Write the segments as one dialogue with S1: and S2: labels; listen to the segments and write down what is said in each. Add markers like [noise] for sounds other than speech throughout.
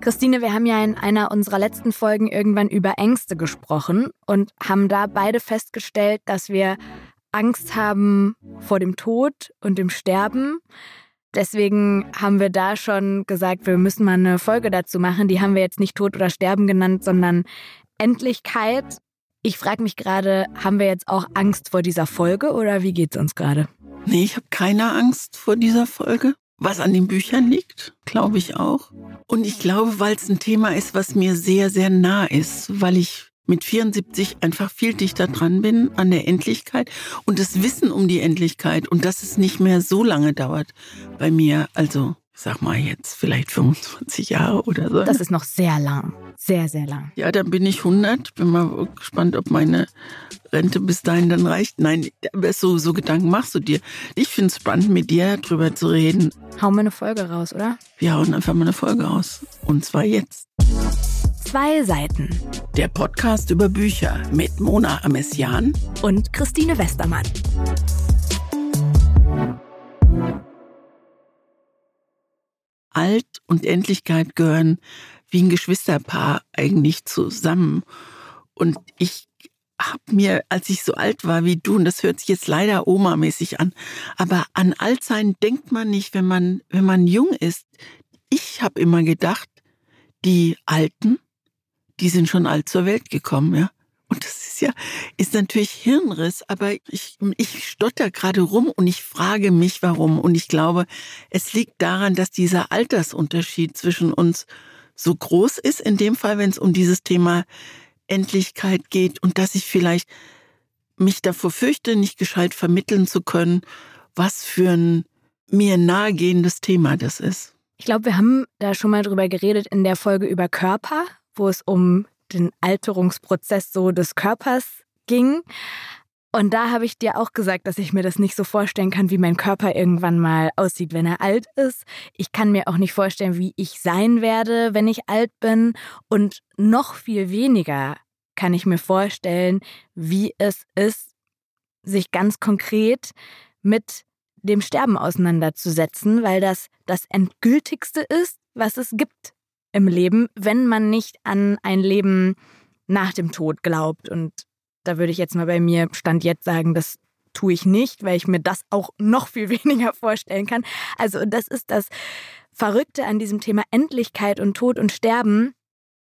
S1: Christine, wir haben ja in einer unserer letzten Folgen irgendwann über Ängste gesprochen und haben da beide festgestellt, dass wir Angst haben vor dem Tod und dem Sterben. Deswegen haben wir da schon gesagt, wir müssen mal eine Folge dazu machen. Die haben wir jetzt nicht Tod oder Sterben genannt, sondern Endlichkeit. Ich frage mich gerade, haben wir jetzt auch Angst vor dieser Folge oder wie geht's uns gerade?
S2: Nee, ich habe keine Angst vor dieser Folge. Was an den Büchern liegt, glaube ich auch. Und ich glaube, weil es ein Thema ist, was mir sehr, sehr nah ist, weil ich mit 74 einfach viel dichter dran bin an der Endlichkeit und das Wissen um die Endlichkeit und dass es nicht mehr so lange dauert bei mir. Also, sag mal jetzt vielleicht 25 Jahre oder so.
S1: Das ist noch sehr lang. Sehr, sehr lang.
S2: Ja, dann bin ich 100. Bin mal gespannt, ob meine Rente bis dahin dann reicht. Nein, so, so Gedanken machst du dir. Ich finde es spannend, mit dir drüber zu reden.
S1: Hauen wir eine Folge raus, oder?
S2: Wir hauen einfach mal eine Folge raus. Und zwar jetzt.
S1: Zwei Seiten.
S2: Der Podcast über Bücher mit Mona Amessian
S1: und Christine Westermann.
S2: Alt und Endlichkeit gehören wie ein Geschwisterpaar eigentlich zusammen. Und ich habe mir, als ich so alt war wie du, und das hört sich jetzt leider Oma-mäßig an, aber an Altsein denkt man nicht, wenn man, wenn man jung ist. Ich habe immer gedacht, die Alten, die sind schon alt zur Welt gekommen, ja. Und das ist ja, ist natürlich Hirnriss, aber ich, ich stotter gerade rum und ich frage mich, warum. Und ich glaube, es liegt daran, dass dieser Altersunterschied zwischen uns so groß ist, in dem Fall, wenn es um dieses Thema Endlichkeit geht und dass ich vielleicht mich davor fürchte, nicht gescheit vermitteln zu können, was für ein mir nahegehendes Thema das ist.
S1: Ich glaube, wir haben da schon mal drüber geredet in der Folge über Körper, wo es um den Alterungsprozess so des Körpers ging. Und da habe ich dir auch gesagt, dass ich mir das nicht so vorstellen kann, wie mein Körper irgendwann mal aussieht, wenn er alt ist. Ich kann mir auch nicht vorstellen, wie ich sein werde, wenn ich alt bin. Und noch viel weniger kann ich mir vorstellen, wie es ist, sich ganz konkret mit dem Sterben auseinanderzusetzen, weil das das Endgültigste ist, was es gibt im Leben, wenn man nicht an ein Leben nach dem Tod glaubt. Und da würde ich jetzt mal bei mir Stand jetzt sagen, das tue ich nicht, weil ich mir das auch noch viel [laughs] weniger vorstellen kann. Also das ist das Verrückte an diesem Thema Endlichkeit und Tod und Sterben.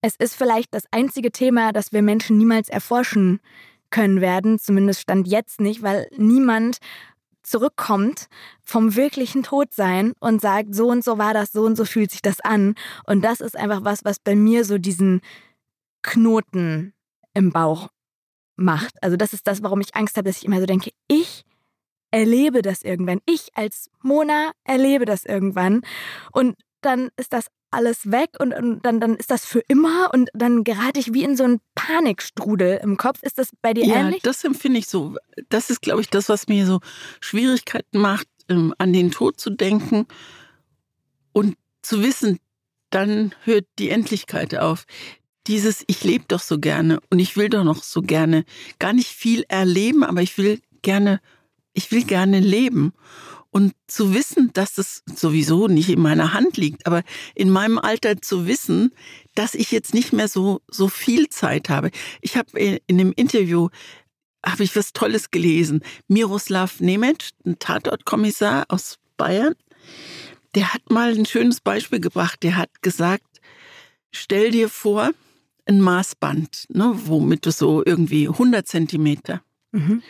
S1: Es ist vielleicht das einzige Thema, das wir Menschen niemals erforschen können werden, zumindest stand jetzt nicht, weil niemand zurückkommt vom wirklichen Todsein und sagt, so und so war das, so und so fühlt sich das an. Und das ist einfach was, was bei mir so diesen Knoten im Bauch macht. Also das ist das, warum ich Angst habe, dass ich immer so denke, ich erlebe das irgendwann. Ich als Mona erlebe das irgendwann. Und dann ist das alles weg und, und, dann, dann ist das für immer und dann gerate ich wie in so einen Panikstrudel im Kopf. Ist das bei dir
S2: ja,
S1: ähnlich?
S2: Das empfinde ich so. Das ist, glaube ich, das, was mir so Schwierigkeiten macht, ähm, an den Tod zu denken und zu wissen, dann hört die Endlichkeit auf dieses, ich lebe doch so gerne und ich will doch noch so gerne gar nicht viel erleben, aber ich will gerne, ich will gerne leben. Und zu wissen, dass es sowieso nicht in meiner Hand liegt, aber in meinem Alter zu wissen, dass ich jetzt nicht mehr so, so viel Zeit habe. Ich habe in dem Interview habe ich was Tolles gelesen. Miroslav Nemec, ein Tatortkommissar aus Bayern, der hat mal ein schönes Beispiel gebracht. Der hat gesagt, stell dir vor, ein Maßband, ne, womit du so irgendwie 100 Zentimeter. Mhm.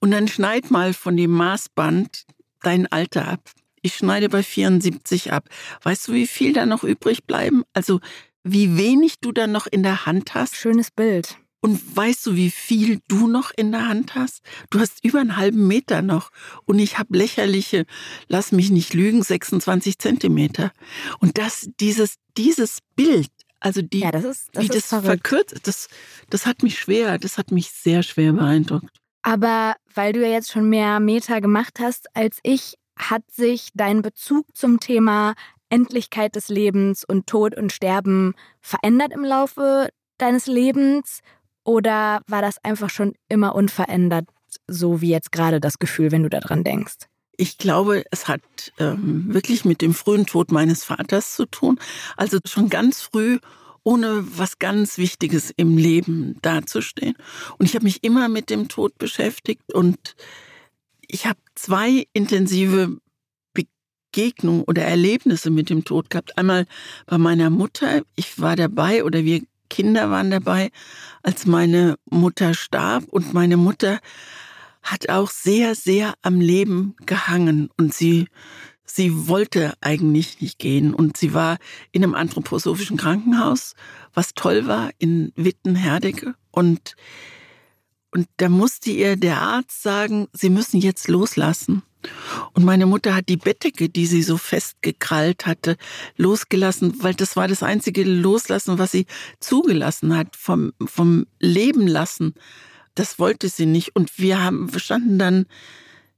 S2: Und dann schneid mal von dem Maßband dein Alter ab. Ich schneide bei 74 ab. Weißt du, wie viel da noch übrig bleiben? Also, wie wenig du da noch in der Hand hast?
S1: Schönes Bild.
S2: Und weißt du, wie viel du noch in der Hand hast? Du hast über einen halben Meter noch. Und ich habe lächerliche, lass mich nicht lügen, 26 Zentimeter. Und das, dieses, dieses Bild, also die,
S1: ja, das ist, das
S2: wie das verkürzt, das, das hat mich schwer, das hat mich sehr schwer beeindruckt.
S1: Aber weil du ja jetzt schon mehr Meter gemacht hast als ich, hat sich dein Bezug zum Thema Endlichkeit des Lebens und Tod und Sterben verändert im Laufe deines Lebens? Oder war das einfach schon immer unverändert, so wie jetzt gerade das Gefühl, wenn du daran denkst?
S2: Ich glaube, es hat ähm, wirklich mit dem frühen Tod meines Vaters zu tun. Also schon ganz früh ohne was ganz Wichtiges im Leben dazustehen. Und ich habe mich immer mit dem Tod beschäftigt und ich habe zwei intensive Begegnungen oder Erlebnisse mit dem Tod gehabt. Einmal bei meiner Mutter, ich war dabei oder wir Kinder waren dabei, als meine Mutter starb und meine Mutter hat auch sehr, sehr am Leben gehangen und sie sie wollte eigentlich nicht gehen und sie war in einem anthroposophischen Krankenhaus, was toll war, in Wittenherdecke und und da musste ihr der Arzt sagen, sie müssen jetzt loslassen. Und meine Mutter hat die Bettdecke, die sie so festgekrallt hatte, losgelassen, weil das war das einzige Loslassen, was sie zugelassen hat, vom, vom Leben lassen. Das wollte sie nicht. Und wir haben, wir standen dann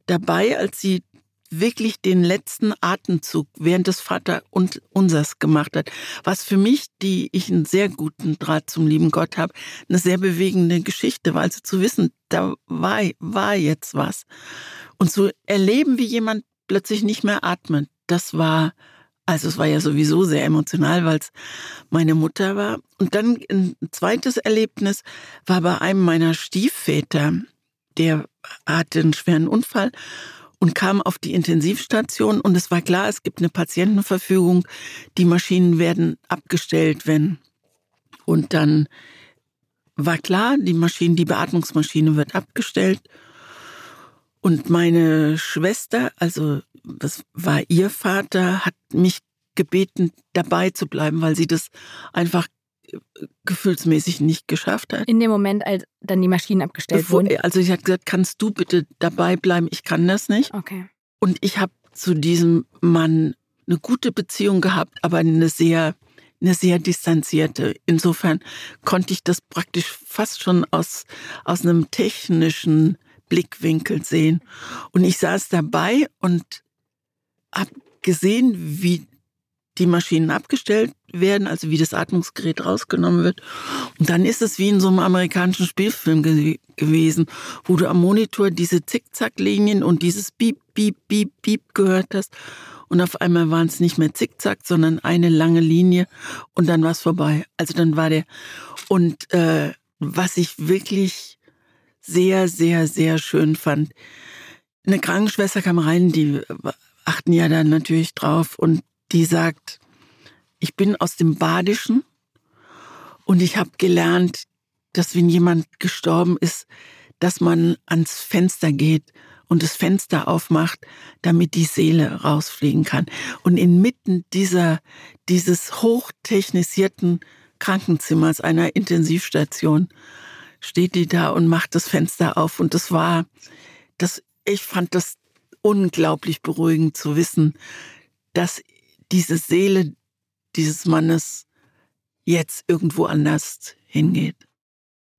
S2: dabei, als sie wirklich den letzten Atemzug während des Vater und unsers gemacht hat. Was für mich, die ich einen sehr guten Draht zum lieben Gott habe, eine sehr bewegende Geschichte war. Also zu wissen, da war, war jetzt was. Und zu erleben, wie jemand plötzlich nicht mehr atmet, das war, also es war ja sowieso sehr emotional, weil es meine Mutter war. Und dann ein zweites Erlebnis war bei einem meiner Stiefväter, der hatte einen schweren Unfall und kam auf die Intensivstation und es war klar, es gibt eine Patientenverfügung, die Maschinen werden abgestellt, wenn. Und dann war klar, die Maschine, die Beatmungsmaschine wird abgestellt. Und meine Schwester, also das war ihr Vater, hat mich gebeten, dabei zu bleiben, weil sie das einfach gefühlsmäßig nicht geschafft hat.
S1: In dem Moment, als dann die Maschinen abgestellt Bevor, wurden?
S2: Also ich habe gesagt, kannst du bitte dabei bleiben? Ich kann das nicht.
S1: Okay.
S2: Und ich habe zu diesem Mann eine gute Beziehung gehabt, aber eine sehr, eine sehr distanzierte. Insofern konnte ich das praktisch fast schon aus, aus einem technischen Blickwinkel sehen. Und ich saß dabei und habe gesehen, wie die Maschinen abgestellt werden, also wie das Atmungsgerät rausgenommen wird. Und dann ist es wie in so einem amerikanischen Spielfilm ge gewesen, wo du am Monitor diese Zickzacklinien und dieses Piep, Piep, Piep, Piep gehört hast. Und auf einmal waren es nicht mehr Zickzack, sondern eine lange Linie und dann war es vorbei. Also dann war der. Und äh, was ich wirklich sehr, sehr, sehr schön fand, eine Krankenschwester kam rein, die achten ja dann natürlich drauf und die sagt, ich bin aus dem Badischen und ich habe gelernt, dass wenn jemand gestorben ist, dass man ans Fenster geht und das Fenster aufmacht, damit die Seele rausfliegen kann. Und inmitten dieser, dieses hochtechnisierten Krankenzimmers einer Intensivstation steht die da und macht das Fenster auf. Und das war, das, ich fand das unglaublich beruhigend zu wissen, dass diese Seele dieses Mannes jetzt irgendwo anders hingeht.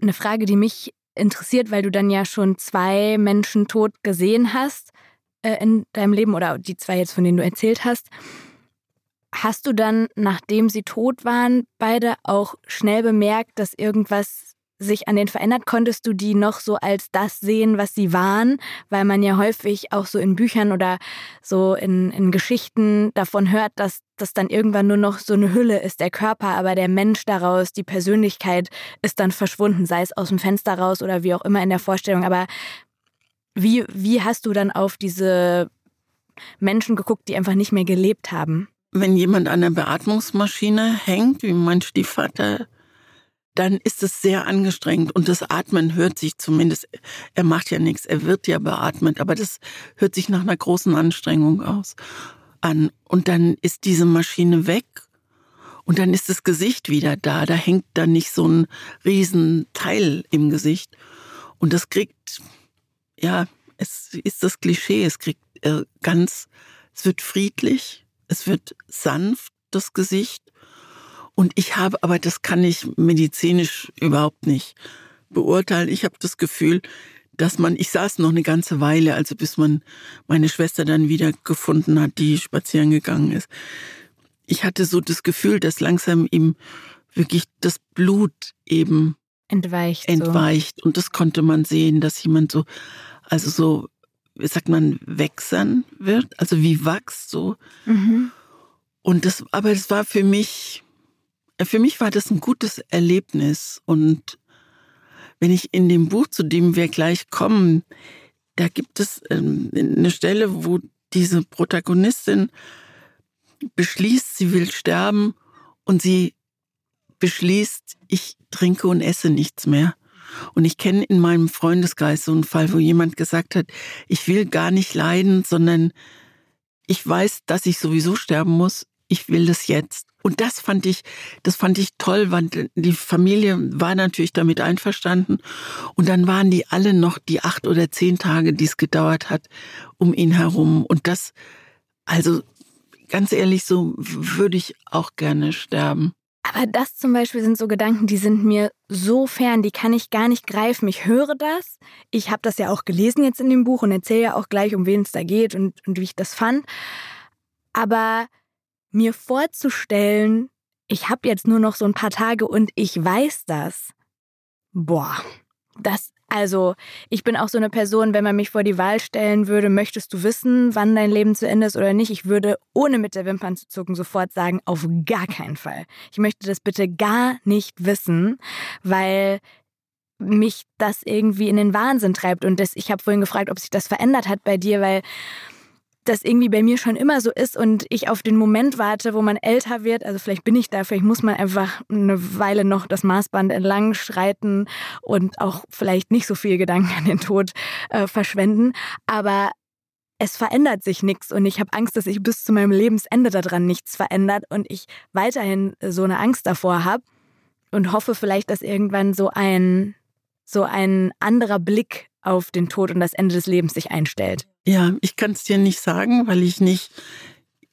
S1: Eine Frage, die mich interessiert, weil du dann ja schon zwei Menschen tot gesehen hast äh, in deinem Leben oder die zwei jetzt, von denen du erzählt hast. Hast du dann, nachdem sie tot waren, beide auch schnell bemerkt, dass irgendwas sich an denen verändert? Konntest du die noch so als das sehen, was sie waren? Weil man ja häufig auch so in Büchern oder so in, in Geschichten davon hört, dass das dann irgendwann nur noch so eine Hülle ist, der Körper, aber der Mensch daraus, die Persönlichkeit ist dann verschwunden, sei es aus dem Fenster raus oder wie auch immer in der Vorstellung. Aber wie, wie hast du dann auf diese Menschen geguckt, die einfach nicht mehr gelebt haben?
S2: Wenn jemand an der Beatmungsmaschine hängt, wie mein Stiefvater dann ist es sehr angestrengt und das Atmen hört sich zumindest, er macht ja nichts, er wird ja beatmet, aber das hört sich nach einer großen Anstrengung aus an. Und dann ist diese Maschine weg und dann ist das Gesicht wieder da. Da hängt dann nicht so ein Riesenteil im Gesicht. Und das kriegt, ja, es ist das Klischee, es kriegt äh, ganz, es wird friedlich, es wird sanft, das Gesicht. Und ich habe, aber das kann ich medizinisch überhaupt nicht beurteilen. Ich habe das Gefühl, dass man, ich saß noch eine ganze Weile, also bis man meine Schwester dann wieder gefunden hat, die spazieren gegangen ist. Ich hatte so das Gefühl, dass langsam ihm wirklich das Blut eben
S1: entweicht.
S2: Entweicht. So. Und das konnte man sehen, dass jemand so, also so wie sagt man, wächsern wird, also wie Wachs so. Mhm. Und das, aber es war für mich, für mich war das ein gutes Erlebnis. Und wenn ich in dem Buch, zu dem wir gleich kommen, da gibt es ähm, eine Stelle, wo diese Protagonistin beschließt, sie will sterben und sie beschließt, ich trinke und esse nichts mehr. Und ich kenne in meinem Freundeskreis so einen Fall, wo jemand gesagt hat, ich will gar nicht leiden, sondern ich weiß, dass ich sowieso sterben muss. Ich will das jetzt. Und das fand ich, das fand ich toll, weil die Familie war natürlich damit einverstanden. Und dann waren die alle noch die acht oder zehn Tage, die es gedauert hat, um ihn herum. Und das, also ganz ehrlich, so würde ich auch gerne sterben.
S1: Aber das zum Beispiel sind so Gedanken, die sind mir so fern, die kann ich gar nicht greifen. Ich höre das, ich habe das ja auch gelesen jetzt in dem Buch und erzähle ja auch gleich, um wen es da geht und, und wie ich das fand. Aber mir vorzustellen, ich habe jetzt nur noch so ein paar Tage und ich weiß das. Boah, das also, ich bin auch so eine Person, wenn man mich vor die Wahl stellen würde, möchtest du wissen, wann dein Leben zu Ende ist oder nicht? Ich würde, ohne mit der Wimpern zu zucken, sofort sagen, auf gar keinen Fall. Ich möchte das bitte gar nicht wissen, weil mich das irgendwie in den Wahnsinn treibt. Und das, ich habe vorhin gefragt, ob sich das verändert hat bei dir, weil das irgendwie bei mir schon immer so ist und ich auf den Moment warte, wo man älter wird. Also vielleicht bin ich da, vielleicht muss man einfach eine Weile noch das Maßband entlang schreiten und auch vielleicht nicht so viel Gedanken an den Tod äh, verschwenden. Aber es verändert sich nichts und ich habe Angst, dass sich bis zu meinem Lebensende daran nichts verändert und ich weiterhin so eine Angst davor habe und hoffe vielleicht, dass irgendwann so ein so ein anderer Blick auf den Tod und das Ende des Lebens sich einstellt.
S2: Ja, ich kann es dir nicht sagen, weil ich nicht,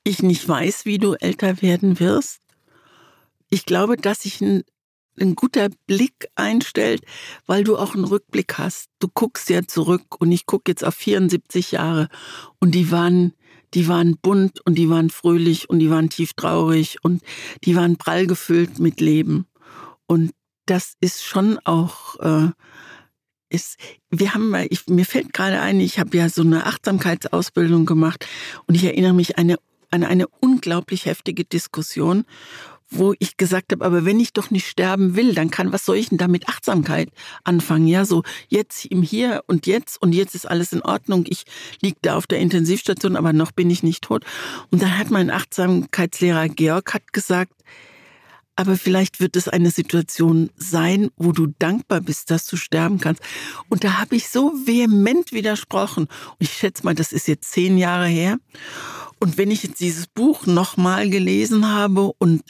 S2: ich nicht weiß, wie du älter werden wirst. Ich glaube, dass sich ein, ein guter Blick einstellt, weil du auch einen Rückblick hast. Du guckst ja zurück und ich gucke jetzt auf 74 Jahre und die waren, die waren bunt und die waren fröhlich und die waren tief traurig und die waren prall gefüllt mit Leben. Und das ist schon auch äh, ist, wir haben, ich, mir fällt gerade ein, ich habe ja so eine Achtsamkeitsausbildung gemacht und ich erinnere mich eine, an eine unglaublich heftige Diskussion, wo ich gesagt habe, aber wenn ich doch nicht sterben will, dann kann, was soll ich denn da mit Achtsamkeit anfangen? Ja, so jetzt im Hier und jetzt und jetzt ist alles in Ordnung. Ich liege da auf der Intensivstation, aber noch bin ich nicht tot. Und dann hat mein Achtsamkeitslehrer Georg hat gesagt, aber vielleicht wird es eine Situation sein, wo du dankbar bist, dass du sterben kannst. Und da habe ich so vehement widersprochen. Und ich schätze mal, das ist jetzt zehn Jahre her. Und wenn ich jetzt dieses Buch nochmal gelesen habe und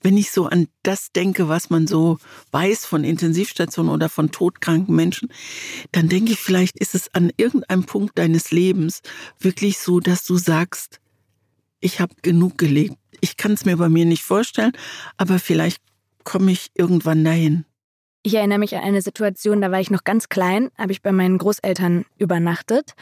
S2: wenn ich so an das denke, was man so weiß von Intensivstationen oder von todkranken Menschen, dann denke ich, vielleicht ist es an irgendeinem Punkt deines Lebens wirklich so, dass du sagst, ich habe genug gelebt. Ich kann es mir bei mir nicht vorstellen, aber vielleicht komme ich irgendwann dahin.
S1: Ich erinnere mich an eine Situation, da war ich noch ganz klein, habe ich bei meinen Großeltern übernachtet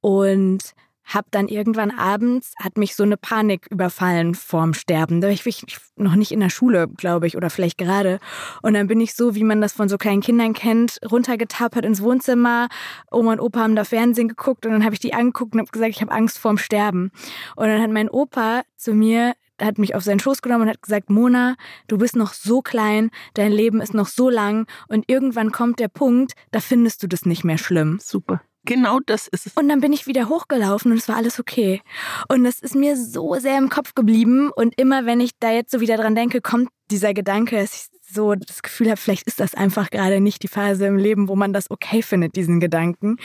S1: und habe dann irgendwann abends, hat mich so eine Panik überfallen vorm Sterben. Da war ich noch nicht in der Schule, glaube ich, oder vielleicht gerade. Und dann bin ich so, wie man das von so kleinen Kindern kennt, runtergetapert ins Wohnzimmer. Oma und Opa haben da Fernsehen geguckt und dann habe ich die angeguckt und habe gesagt, ich habe Angst vorm Sterben. Und dann hat mein Opa zu mir hat mich auf seinen Schoß genommen und hat gesagt, Mona, du bist noch so klein, dein Leben ist noch so lang und irgendwann kommt der Punkt, da findest du das nicht mehr schlimm.
S2: Super. Genau das ist es.
S1: Und dann bin ich wieder hochgelaufen und es war alles okay. Und das ist mir so sehr im Kopf geblieben. Und immer wenn ich da jetzt so wieder dran denke, kommt dieser Gedanke, dass ich so das Gefühl habe, vielleicht ist das einfach gerade nicht die Phase im Leben, wo man das okay findet, diesen Gedanken.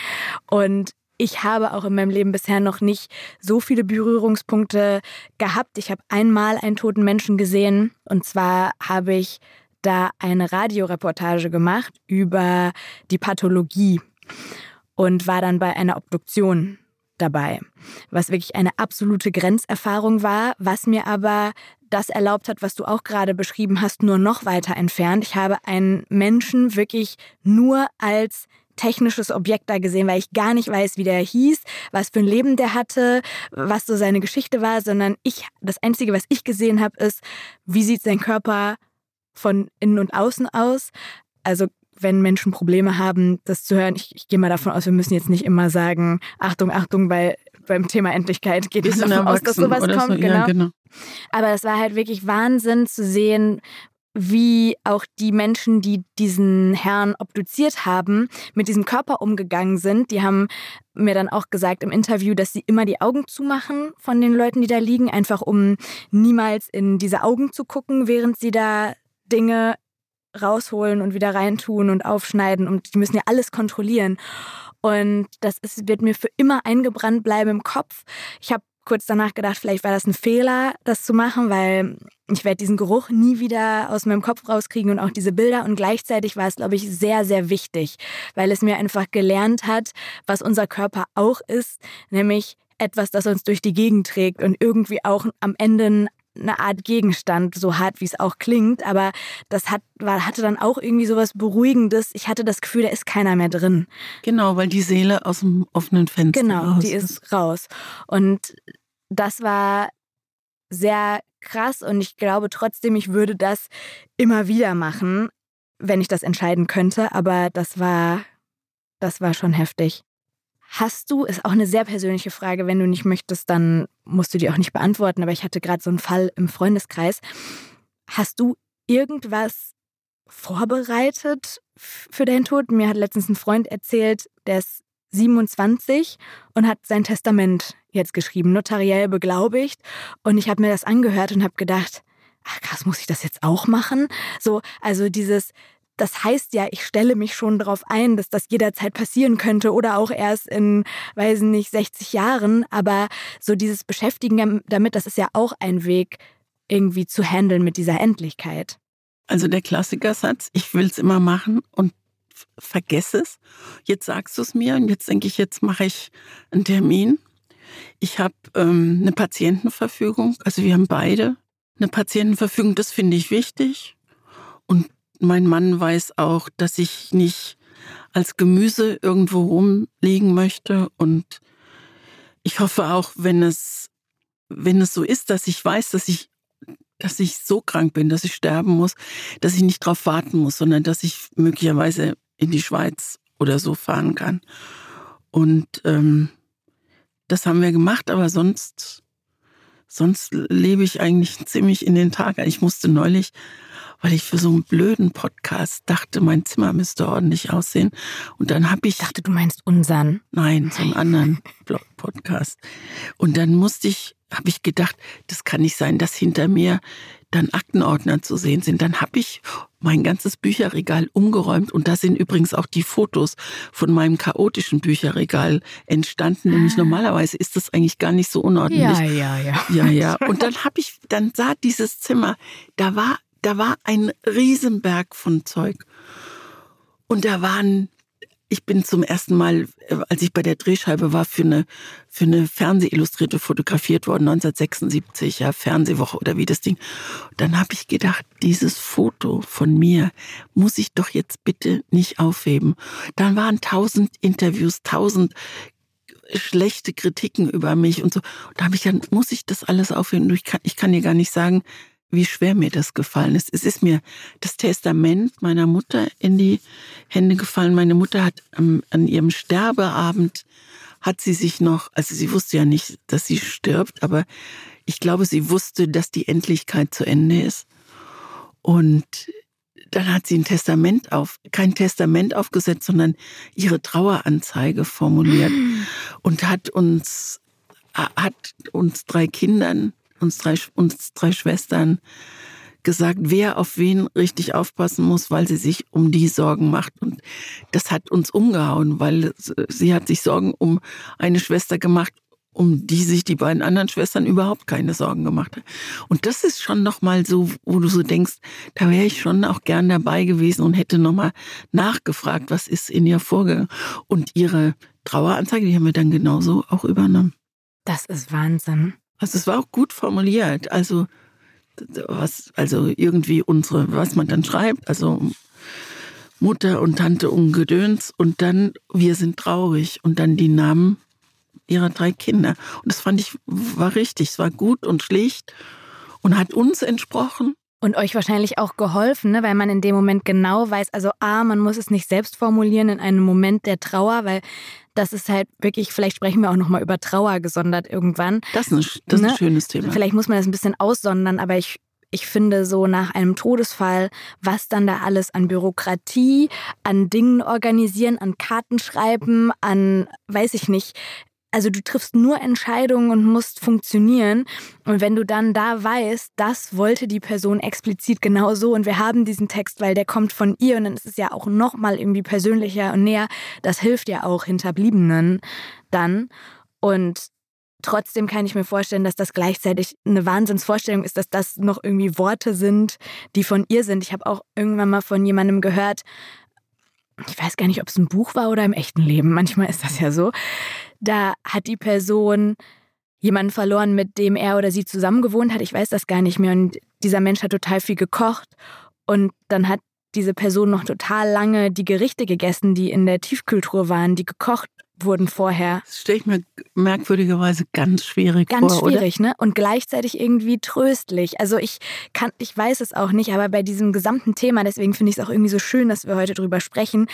S1: Und ich habe auch in meinem Leben bisher noch nicht so viele Berührungspunkte gehabt. Ich habe einmal einen toten Menschen gesehen. Und zwar habe ich da eine Radioreportage gemacht über die Pathologie und war dann bei einer Obduktion dabei, was wirklich eine absolute Grenzerfahrung war, was mir aber das erlaubt hat, was du auch gerade beschrieben hast, nur noch weiter entfernt. Ich habe einen Menschen wirklich nur als technisches Objekt da gesehen, weil ich gar nicht weiß, wie der hieß, was für ein Leben der hatte, was so seine Geschichte war, sondern ich, das Einzige, was ich gesehen habe, ist, wie sieht sein Körper von innen und außen aus. Also wenn Menschen Probleme haben, das zu hören. Ich, ich gehe mal davon aus, wir müssen jetzt nicht immer sagen, Achtung, Achtung, weil beim Thema Endlichkeit geht es davon aus, dass sowas kommt. So. Genau. Ja, genau. Aber es war halt wirklich Wahnsinn zu sehen, wie auch die Menschen, die diesen Herrn obduziert haben, mit diesem Körper umgegangen sind. Die haben mir dann auch gesagt im Interview, dass sie immer die Augen zumachen von den Leuten, die da liegen, einfach um niemals in diese Augen zu gucken, während sie da Dinge rausholen und wieder reintun und aufschneiden und die müssen ja alles kontrollieren. Und das ist, wird mir für immer eingebrannt bleiben im Kopf. Ich habe kurz danach gedacht, vielleicht war das ein Fehler, das zu machen, weil ich werde diesen Geruch nie wieder aus meinem Kopf rauskriegen und auch diese Bilder. Und gleichzeitig war es, glaube ich, sehr, sehr wichtig, weil es mir einfach gelernt hat, was unser Körper auch ist, nämlich etwas, das uns durch die Gegend trägt und irgendwie auch am Ende eine Art Gegenstand, so hart wie es auch klingt, aber das hat, war, hatte dann auch irgendwie so was Beruhigendes. Ich hatte das Gefühl, da ist keiner mehr drin.
S2: Genau, weil die Seele aus dem offenen Fenster
S1: Genau, raus die ist raus. Und das war sehr krass und ich glaube trotzdem, ich würde das immer wieder machen, wenn ich das entscheiden könnte, aber das war, das war schon heftig. Hast du, ist auch eine sehr persönliche Frage, wenn du nicht möchtest, dann musst du die auch nicht beantworten, aber ich hatte gerade so einen Fall im Freundeskreis. Hast du irgendwas vorbereitet für deinen Tod? Mir hat letztens ein Freund erzählt, der ist 27 und hat sein Testament jetzt geschrieben, notariell beglaubigt. Und ich habe mir das angehört und habe gedacht, ach krass, muss ich das jetzt auch machen? So, also dieses, das heißt ja, ich stelle mich schon darauf ein, dass das jederzeit passieren könnte oder auch erst in, weiß nicht, 60 Jahren. Aber so dieses Beschäftigen damit, das ist ja auch ein Weg, irgendwie zu handeln mit dieser Endlichkeit.
S2: Also der Klassikersatz, ich will es immer machen und vergesse es. Jetzt sagst du es mir und jetzt denke ich, jetzt mache ich einen Termin. Ich habe ähm, eine Patientenverfügung, also wir haben beide eine Patientenverfügung, das finde ich wichtig. Und mein Mann weiß auch, dass ich nicht als Gemüse irgendwo rumliegen möchte. Und ich hoffe auch, wenn es, wenn es so ist, dass ich weiß, dass ich, dass ich so krank bin, dass ich sterben muss, dass ich nicht darauf warten muss, sondern dass ich möglicherweise in die Schweiz oder so fahren kann. Und ähm, das haben wir gemacht, aber sonst, sonst lebe ich eigentlich ziemlich in den Tag. Ich musste neulich weil ich für so einen blöden Podcast dachte, mein Zimmer müsste ordentlich aussehen. Und dann habe ich.
S1: Dachte, du meinst unseren.
S2: Nein, so einen anderen [laughs] Podcast. Und dann musste ich, habe ich gedacht, das kann nicht sein, dass hinter mir dann Aktenordner zu sehen sind. Dann habe ich mein ganzes Bücherregal umgeräumt und da sind übrigens auch die Fotos von meinem chaotischen Bücherregal entstanden. Ah. Nämlich normalerweise ist das eigentlich gar nicht so unordentlich. Ja,
S1: ja, ja.
S2: Ja, ja. [laughs] Und dann habe ich, dann sah dieses Zimmer, da war da war ein Riesenberg von Zeug. Und da waren, ich bin zum ersten Mal, äh, als ich bei der Drehscheibe war, für eine, für eine Fernsehillustrierte fotografiert worden, 1976, ja, Fernsehwoche oder wie das Ding. Dann habe ich gedacht, dieses Foto von mir muss ich doch jetzt bitte nicht aufheben. Dann waren tausend Interviews, tausend schlechte Kritiken über mich und so. Da habe ich dann, muss ich das alles aufheben? Ich kann, ich kann dir gar nicht sagen, wie schwer mir das gefallen ist. Es ist mir das Testament meiner Mutter in die Hände gefallen. Meine Mutter hat ähm, an ihrem Sterbeabend hat sie sich noch, also sie wusste ja nicht, dass sie stirbt, aber ich glaube, sie wusste, dass die Endlichkeit zu Ende ist. Und dann hat sie ein Testament auf, kein Testament aufgesetzt, sondern ihre Traueranzeige formuliert und hat uns, hat uns drei Kindern uns drei, uns drei Schwestern gesagt, wer auf wen richtig aufpassen muss, weil sie sich um die Sorgen macht. Und das hat uns umgehauen, weil sie hat sich Sorgen um eine Schwester gemacht, um die sich die beiden anderen Schwestern überhaupt keine Sorgen gemacht haben. Und das ist schon nochmal so, wo du so denkst, da wäre ich schon auch gern dabei gewesen und hätte nochmal nachgefragt, was ist in ihr vorgegangen. Und ihre Traueranzeige, die haben wir dann genauso auch übernommen.
S1: Das ist Wahnsinn.
S2: Also es war auch gut formuliert. Also was, also irgendwie unsere, was man dann schreibt, also Mutter und Tante und Gedöns und dann wir sind traurig und dann die Namen ihrer drei Kinder. Und das fand ich war richtig, es war gut und schlicht und hat uns entsprochen.
S1: Und euch wahrscheinlich auch geholfen, ne? weil man in dem Moment genau weiß, also A, man muss es nicht selbst formulieren in einem Moment der Trauer, weil das ist halt wirklich, vielleicht sprechen wir auch nochmal über Trauer gesondert irgendwann.
S2: Das ist, ein, das ist ne? ein schönes Thema.
S1: Vielleicht muss man das ein bisschen aussondern, aber ich, ich finde so nach einem Todesfall, was dann da alles an Bürokratie, an Dingen organisieren, an Karten schreiben, an, weiß ich nicht, also du triffst nur Entscheidungen und musst funktionieren. Und wenn du dann da weißt, das wollte die Person explizit genau so und wir haben diesen Text, weil der kommt von ihr und dann ist es ja auch nochmal irgendwie persönlicher und näher, das hilft ja auch Hinterbliebenen dann. Und trotzdem kann ich mir vorstellen, dass das gleichzeitig eine Wahnsinnsvorstellung ist, dass das noch irgendwie Worte sind, die von ihr sind. Ich habe auch irgendwann mal von jemandem gehört, ich weiß gar nicht, ob es ein Buch war oder im echten Leben, manchmal ist das ja so, da hat die Person jemanden verloren, mit dem er oder sie zusammen gewohnt hat. Ich weiß das gar nicht mehr. Und dieser Mensch hat total viel gekocht. Und dann hat diese Person noch total lange die Gerichte gegessen, die in der Tiefkühltruhe waren, die gekocht wurden vorher.
S2: Das stelle ich mir merkwürdigerweise ganz schwierig
S1: ganz
S2: vor.
S1: Ganz schwierig, oder? ne? Und gleichzeitig irgendwie tröstlich. Also ich kann, ich weiß es auch nicht, aber bei diesem gesamten Thema, deswegen finde ich es auch irgendwie so schön, dass wir heute drüber sprechen,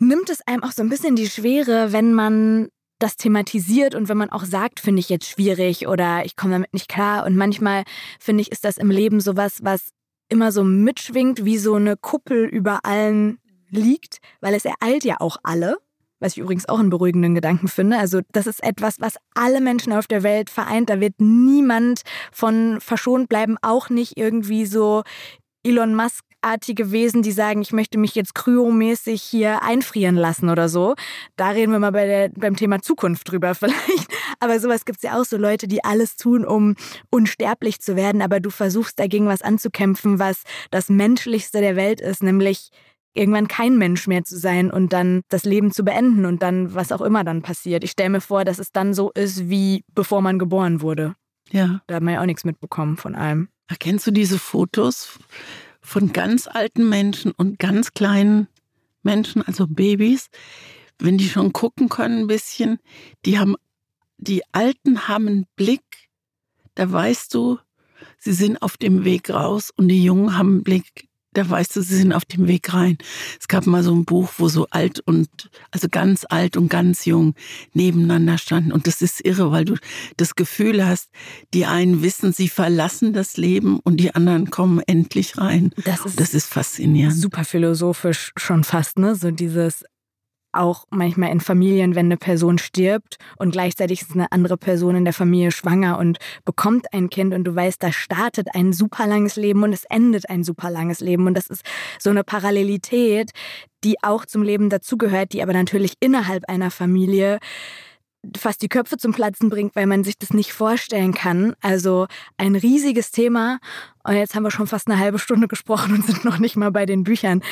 S1: nimmt es einem auch so ein bisschen die Schwere, wenn man das thematisiert und wenn man auch sagt, finde ich jetzt schwierig oder ich komme damit nicht klar. Und manchmal finde ich, ist das im Leben sowas, was immer so mitschwingt, wie so eine Kuppel über allen liegt, weil es ereilt ja auch alle. Was ich übrigens auch einen beruhigenden Gedanken finde. Also, das ist etwas, was alle Menschen auf der Welt vereint. Da wird niemand von verschont bleiben, auch nicht irgendwie so Elon Musk artige Wesen, die sagen, ich möchte mich jetzt kryomäßig hier einfrieren lassen oder so. Da reden wir mal bei der, beim Thema Zukunft drüber [laughs] vielleicht. Aber sowas gibt es ja auch so Leute, die alles tun, um unsterblich zu werden, aber du versuchst dagegen was anzukämpfen, was das Menschlichste der Welt ist, nämlich irgendwann kein Mensch mehr zu sein und dann das Leben zu beenden und dann was auch immer dann passiert. Ich stelle mir vor, dass es dann so ist, wie bevor man geboren wurde.
S2: Ja.
S1: Da hat man ja auch nichts mitbekommen von allem.
S2: Erkennst du diese Fotos von ganz alten Menschen und ganz kleinen Menschen, also Babys, wenn die schon gucken können ein bisschen, die haben, die Alten haben einen Blick, da weißt du, sie sind auf dem Weg raus und die Jungen haben einen Blick, da weißt du, sie sind auf dem Weg rein. Es gab mal so ein Buch, wo so alt und, also ganz alt und ganz jung nebeneinander standen. Und das ist irre, weil du das Gefühl hast, die einen wissen, sie verlassen das Leben und die anderen kommen endlich rein. Das ist, das ist faszinierend.
S1: Super philosophisch schon fast, ne? So dieses auch manchmal in Familien, wenn eine Person stirbt und gleichzeitig ist eine andere Person in der Familie schwanger und bekommt ein Kind und du weißt, da startet ein super langes Leben und es endet ein super langes Leben. Und das ist so eine Parallelität, die auch zum Leben dazugehört, die aber natürlich innerhalb einer Familie fast die Köpfe zum Platzen bringt, weil man sich das nicht vorstellen kann. Also ein riesiges Thema. Und jetzt haben wir schon fast eine halbe Stunde gesprochen und sind noch nicht mal bei den Büchern.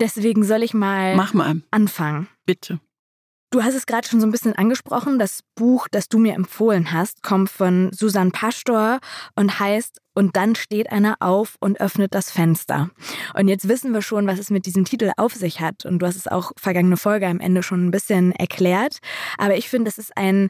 S1: Deswegen soll ich mal,
S2: Mach mal.
S1: anfangen.
S2: Bitte.
S1: Du hast es gerade schon so ein bisschen angesprochen. Das Buch, das du mir empfohlen hast, kommt von Susan Pastor und heißt Und dann steht einer auf und öffnet das Fenster. Und jetzt wissen wir schon, was es mit diesem Titel auf sich hat. Und du hast es auch vergangene Folge am Ende schon ein bisschen erklärt. Aber ich finde, es ist ein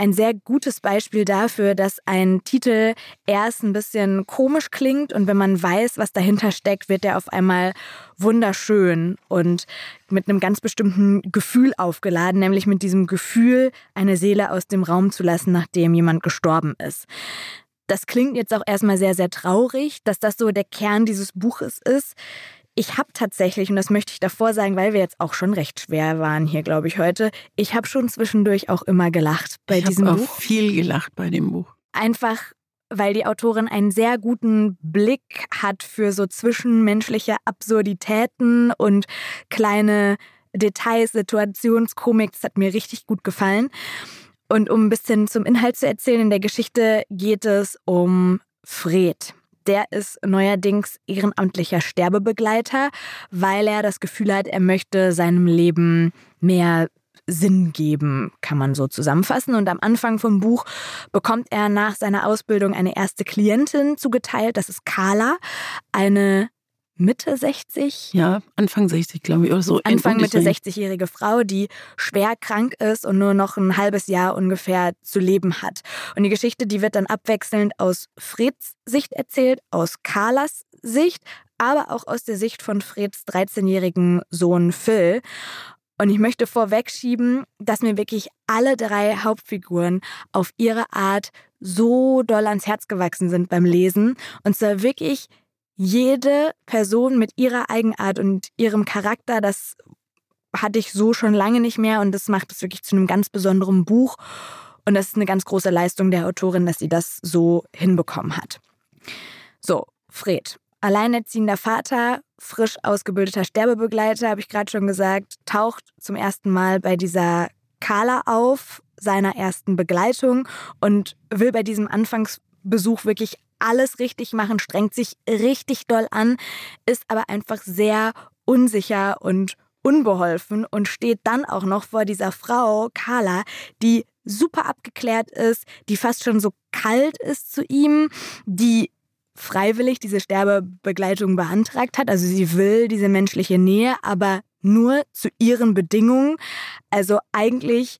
S1: ein sehr gutes Beispiel dafür, dass ein Titel erst ein bisschen komisch klingt und wenn man weiß, was dahinter steckt, wird er auf einmal wunderschön und mit einem ganz bestimmten Gefühl aufgeladen, nämlich mit diesem Gefühl, eine Seele aus dem Raum zu lassen, nachdem jemand gestorben ist. Das klingt jetzt auch erstmal sehr, sehr traurig, dass das so der Kern dieses Buches ist. Ich habe tatsächlich, und das möchte ich davor sagen, weil wir jetzt auch schon recht schwer waren hier, glaube ich, heute, ich habe schon zwischendurch auch immer gelacht bei
S2: ich
S1: diesem
S2: auch
S1: Buch.
S2: viel gelacht bei dem Buch.
S1: Einfach, weil die Autorin einen sehr guten Blick hat für so zwischenmenschliche Absurditäten und kleine Details, Situationskomik. Das hat mir richtig gut gefallen. Und um ein bisschen zum Inhalt zu erzählen, in der Geschichte geht es um Fred der ist neuerdings ehrenamtlicher Sterbebegleiter, weil er das Gefühl hat, er möchte seinem Leben mehr Sinn geben, kann man so zusammenfassen. Und am Anfang vom Buch bekommt er nach seiner Ausbildung eine erste Klientin zugeteilt. Das ist Carla, eine Mitte 60?
S2: Ja, Anfang 60, glaube ich, oder so.
S1: Anfang Mitte 60-jährige Frau, die schwer krank ist und nur noch ein halbes Jahr ungefähr zu leben hat. Und die Geschichte, die wird dann abwechselnd aus Freds Sicht erzählt, aus Carlas Sicht, aber auch aus der Sicht von Freds 13-jährigen Sohn Phil. Und ich möchte vorwegschieben, dass mir wirklich alle drei Hauptfiguren auf ihre Art so doll ans Herz gewachsen sind beim Lesen. Und zwar wirklich jede Person mit ihrer Eigenart und ihrem Charakter, das hatte ich so schon lange nicht mehr und das macht es wirklich zu einem ganz besonderen Buch. Und das ist eine ganz große Leistung der Autorin, dass sie das so hinbekommen hat. So, Fred. Alleinerziehender Vater, frisch ausgebildeter Sterbebegleiter, habe ich gerade schon gesagt, taucht zum ersten Mal bei dieser Carla auf, seiner ersten Begleitung und will bei diesem Anfangsbesuch wirklich alles richtig machen, strengt sich richtig doll an, ist aber einfach sehr unsicher und unbeholfen und steht dann auch noch vor dieser Frau, Carla, die super abgeklärt ist, die fast schon so kalt ist zu ihm, die freiwillig diese Sterbebegleitung beantragt hat. Also sie will diese menschliche Nähe, aber nur zu ihren Bedingungen. Also eigentlich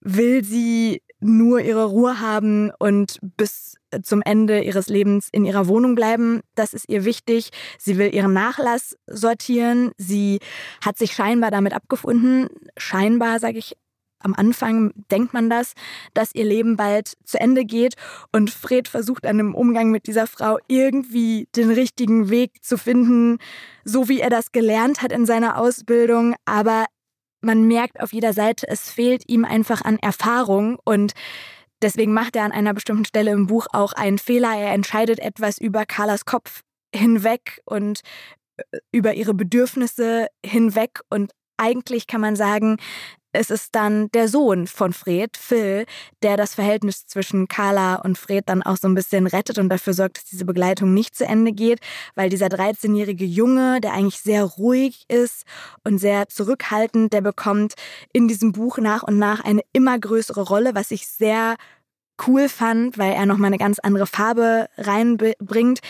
S1: will sie nur ihre Ruhe haben und bis zum Ende ihres Lebens in ihrer Wohnung bleiben. Das ist ihr wichtig. Sie will ihren Nachlass sortieren. Sie hat sich scheinbar damit abgefunden. Scheinbar, sage ich am Anfang denkt man das, dass ihr Leben bald zu Ende geht und Fred versucht an dem Umgang mit dieser Frau irgendwie den richtigen Weg zu finden, so wie er das gelernt hat in seiner Ausbildung, aber man merkt auf jeder Seite, es fehlt ihm einfach an Erfahrung und deswegen macht er an einer bestimmten Stelle im Buch auch einen Fehler. Er entscheidet etwas über Carlas Kopf hinweg und äh, über ihre Bedürfnisse hinweg und eigentlich kann man sagen, es ist dann der Sohn von Fred, Phil, der das Verhältnis zwischen Carla und Fred dann auch so ein bisschen rettet und dafür sorgt, dass diese Begleitung nicht zu Ende geht, weil dieser 13-jährige Junge, der eigentlich sehr ruhig ist und sehr zurückhaltend, der bekommt in diesem Buch nach und nach eine immer größere Rolle, was ich sehr cool fand, weil er nochmal eine ganz andere Farbe reinbringt.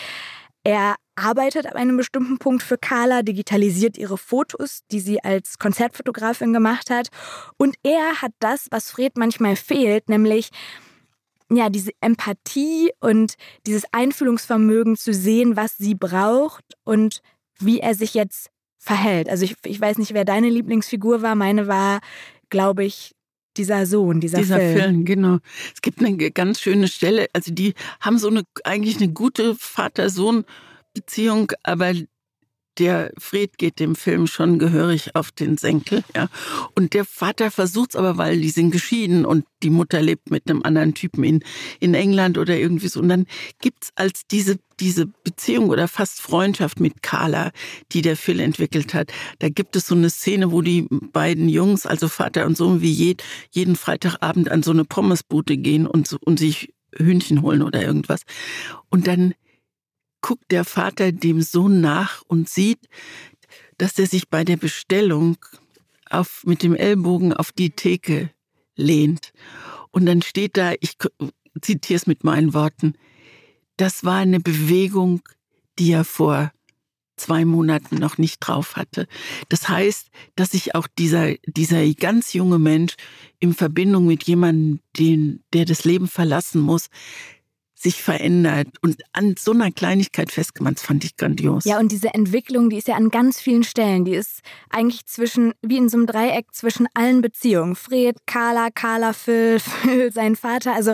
S1: Er arbeitet ab einem bestimmten Punkt für Carla, digitalisiert ihre Fotos, die sie als Konzertfotografin gemacht hat. Und er hat das, was Fred manchmal fehlt, nämlich ja, diese Empathie und dieses Einfühlungsvermögen zu sehen, was sie braucht und wie er sich jetzt verhält. Also ich, ich weiß nicht, wer deine Lieblingsfigur war. Meine war, glaube ich, dieser Sohn, dieser,
S2: dieser
S1: Film.
S2: Film. genau. Es gibt eine ganz schöne Stelle, also die haben so eine eigentlich eine gute Vater-Sohn-Beziehung, aber der Fred geht dem Film schon gehörig auf den Senkel, ja. Und der Vater versucht's aber, weil die sind geschieden und die Mutter lebt mit einem anderen Typen in, in England oder irgendwie so. Und dann gibt's als diese, diese Beziehung oder fast Freundschaft mit Carla, die der Phil entwickelt hat, da gibt es so eine Szene, wo die beiden Jungs, also Vater und Sohn, wie jed, jeden Freitagabend an so eine Pommesbude gehen und, und sich Hühnchen holen oder irgendwas. Und dann guckt der Vater dem Sohn nach und sieht, dass er sich bei der Bestellung auf, mit dem Ellbogen auf die Theke lehnt. Und dann steht da, ich zitiere es mit meinen Worten, das war eine Bewegung, die er vor zwei Monaten noch nicht drauf hatte. Das heißt, dass sich auch dieser, dieser ganz junge Mensch in Verbindung mit jemandem, den, der das Leben verlassen muss, sich verändert und an so einer Kleinigkeit festgemacht, das fand ich grandios.
S1: Ja, und diese Entwicklung, die ist ja an ganz vielen Stellen, die ist eigentlich zwischen, wie in so einem Dreieck zwischen allen Beziehungen. Fred, Carla, Carla, Phil, [laughs] Phil, sein Vater, also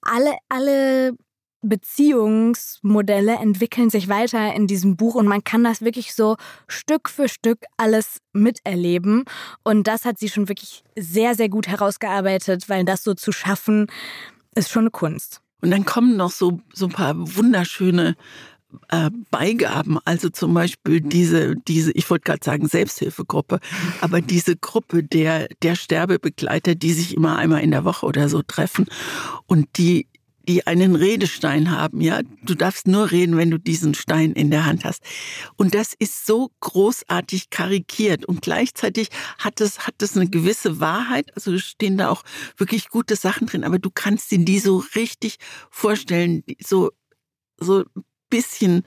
S1: alle, alle Beziehungsmodelle entwickeln sich weiter in diesem Buch und man kann das wirklich so Stück für Stück alles miterleben. Und das hat sie schon wirklich sehr, sehr gut herausgearbeitet, weil das so zu schaffen, ist schon eine Kunst.
S2: Und dann kommen noch so, so ein paar wunderschöne äh, Beigaben, also zum Beispiel diese, diese, ich wollte gerade sagen Selbsthilfegruppe, aber diese Gruppe der, der Sterbebegleiter, die sich immer einmal in der Woche oder so treffen. Und die die einen Redestein haben, ja. Du darfst nur reden, wenn du diesen Stein in der Hand hast. Und das ist so großartig karikiert und gleichzeitig hat es, hat es eine gewisse Wahrheit. Also stehen da auch wirklich gute Sachen drin, aber du kannst dir die so richtig vorstellen, so, so bisschen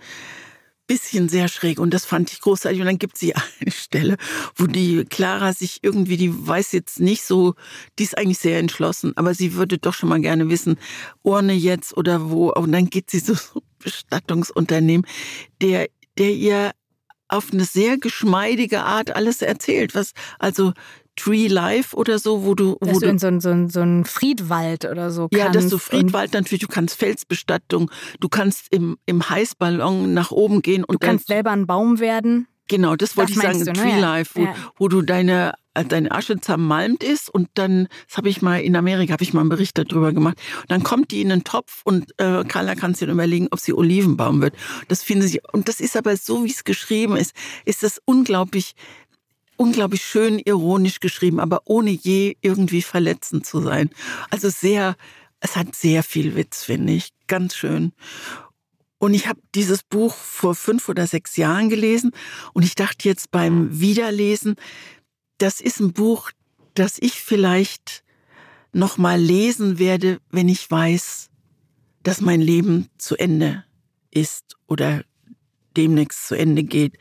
S2: bisschen sehr schräg und das fand ich großartig. Und dann gibt sie [laughs] eine Stelle, wo die Clara sich irgendwie, die weiß jetzt nicht so, die ist eigentlich sehr entschlossen, aber sie würde doch schon mal gerne wissen, Urne jetzt oder wo. Und dann geht sie [laughs] so Bestattungsunternehmen, der, der ihr auf eine sehr geschmeidige Art alles erzählt, was also Tree Life oder so, wo du.
S1: Dass
S2: wo
S1: du in so, so, so einen Friedwald oder so kannst.
S2: Ja, dass du Friedwald natürlich, du kannst Felsbestattung, du kannst im, im Heißballon nach oben gehen und.
S1: Du kannst selber ein Baum werden.
S2: Genau, das wollte das ich sagen, du, ne? Tree Life, wo, ja. wo du deine deine Asche zermalmt ist und dann, das habe ich mal in Amerika, habe ich mal einen Bericht darüber gemacht. Und dann kommt die in einen Topf und äh, Carla kann sich überlegen, ob sie Olivenbaum wird. Das finde ich, und das ist aber so, wie es geschrieben ist, ist das unglaublich unglaublich schön ironisch geschrieben, aber ohne je irgendwie verletzend zu sein. Also sehr, es hat sehr viel Witz, finde ich. Ganz schön. Und ich habe dieses Buch vor fünf oder sechs Jahren gelesen und ich dachte jetzt beim Wiederlesen, das ist ein Buch, das ich vielleicht noch mal lesen werde, wenn ich weiß, dass mein Leben zu Ende ist oder demnächst zu Ende geht.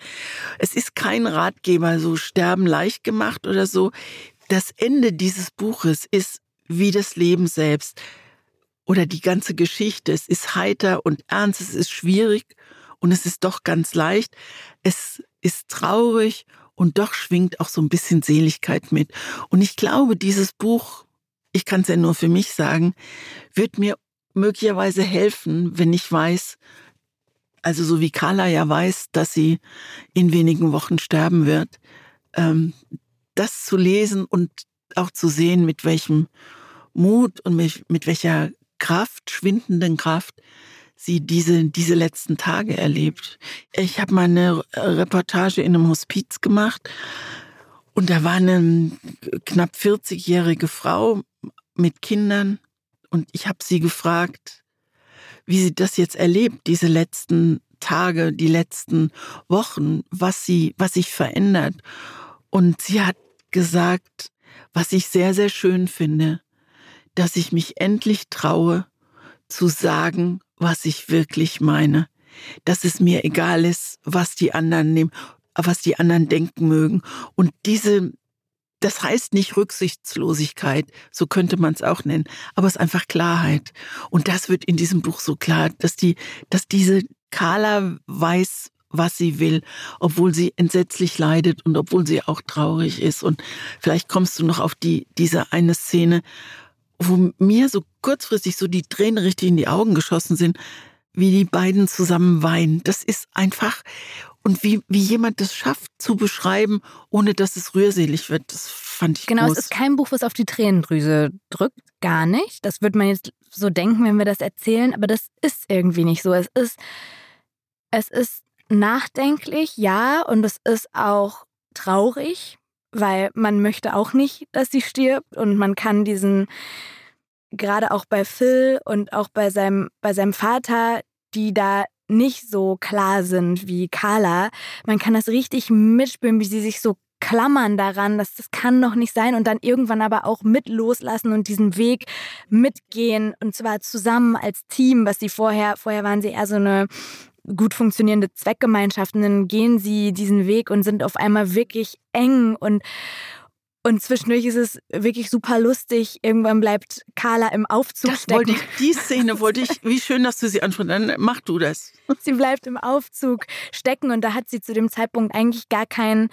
S2: Es ist kein Ratgeber, so sterben leicht gemacht oder so. Das Ende dieses Buches ist wie das Leben selbst oder die ganze Geschichte. Es ist heiter und ernst, es ist schwierig und es ist doch ganz leicht. Es ist traurig und doch schwingt auch so ein bisschen Seligkeit mit. Und ich glaube, dieses Buch, ich kann es ja nur für mich sagen, wird mir möglicherweise helfen, wenn ich weiß, also so wie Carla ja weiß, dass sie in wenigen Wochen sterben wird, ähm, das zu lesen und auch zu sehen, mit welchem Mut und mit, mit welcher Kraft, schwindenden Kraft, sie diese, diese letzten Tage erlebt. Ich habe mal eine Reportage in einem Hospiz gemacht und da war eine knapp 40-jährige Frau mit Kindern und ich habe sie gefragt, wie sie das jetzt erlebt, diese letzten Tage, die letzten Wochen, was sie, was sich verändert. Und sie hat gesagt, was ich sehr, sehr schön finde, dass ich mich endlich traue, zu sagen, was ich wirklich meine. Dass es mir egal ist, was die anderen nehmen, was die anderen denken mögen. Und diese, das heißt nicht Rücksichtslosigkeit, so könnte man es auch nennen, aber es ist einfach Klarheit. Und das wird in diesem Buch so klar, dass die, dass diese Carla weiß, was sie will, obwohl sie entsetzlich leidet und obwohl sie auch traurig ist. Und vielleicht kommst du noch auf die, diese eine Szene, wo mir so kurzfristig so die Tränen richtig in die Augen geschossen sind, wie die beiden zusammen weinen. Das ist einfach, und wie, wie jemand das schafft zu beschreiben, ohne dass es rührselig wird, das fand ich
S1: Genau,
S2: groß.
S1: es ist kein Buch, was auf die Tränendrüse drückt, gar nicht. Das wird man jetzt so denken, wenn wir das erzählen, aber das ist irgendwie nicht so. Es ist, es ist nachdenklich, ja, und es ist auch traurig, weil man möchte auch nicht, dass sie stirbt und man kann diesen gerade auch bei Phil und auch bei seinem bei seinem Vater, die da nicht so klar sind wie Carla. Man kann das richtig mitspüren, wie sie sich so klammern daran, dass das kann doch nicht sein und dann irgendwann aber auch mit loslassen und diesen Weg mitgehen und zwar zusammen als Team, was sie vorher, vorher waren sie eher so eine gut funktionierende Zweckgemeinschaften, dann gehen sie diesen Weg und sind auf einmal wirklich eng und und zwischendurch ist es wirklich super lustig. Irgendwann bleibt Carla im Aufzug
S2: das
S1: stecken.
S2: Wollte ich, die Szene wollte ich, wie schön, dass du sie ansprichst. Dann mach du das. [laughs]
S1: Sie bleibt im Aufzug stecken und da hat sie zu dem Zeitpunkt eigentlich gar kein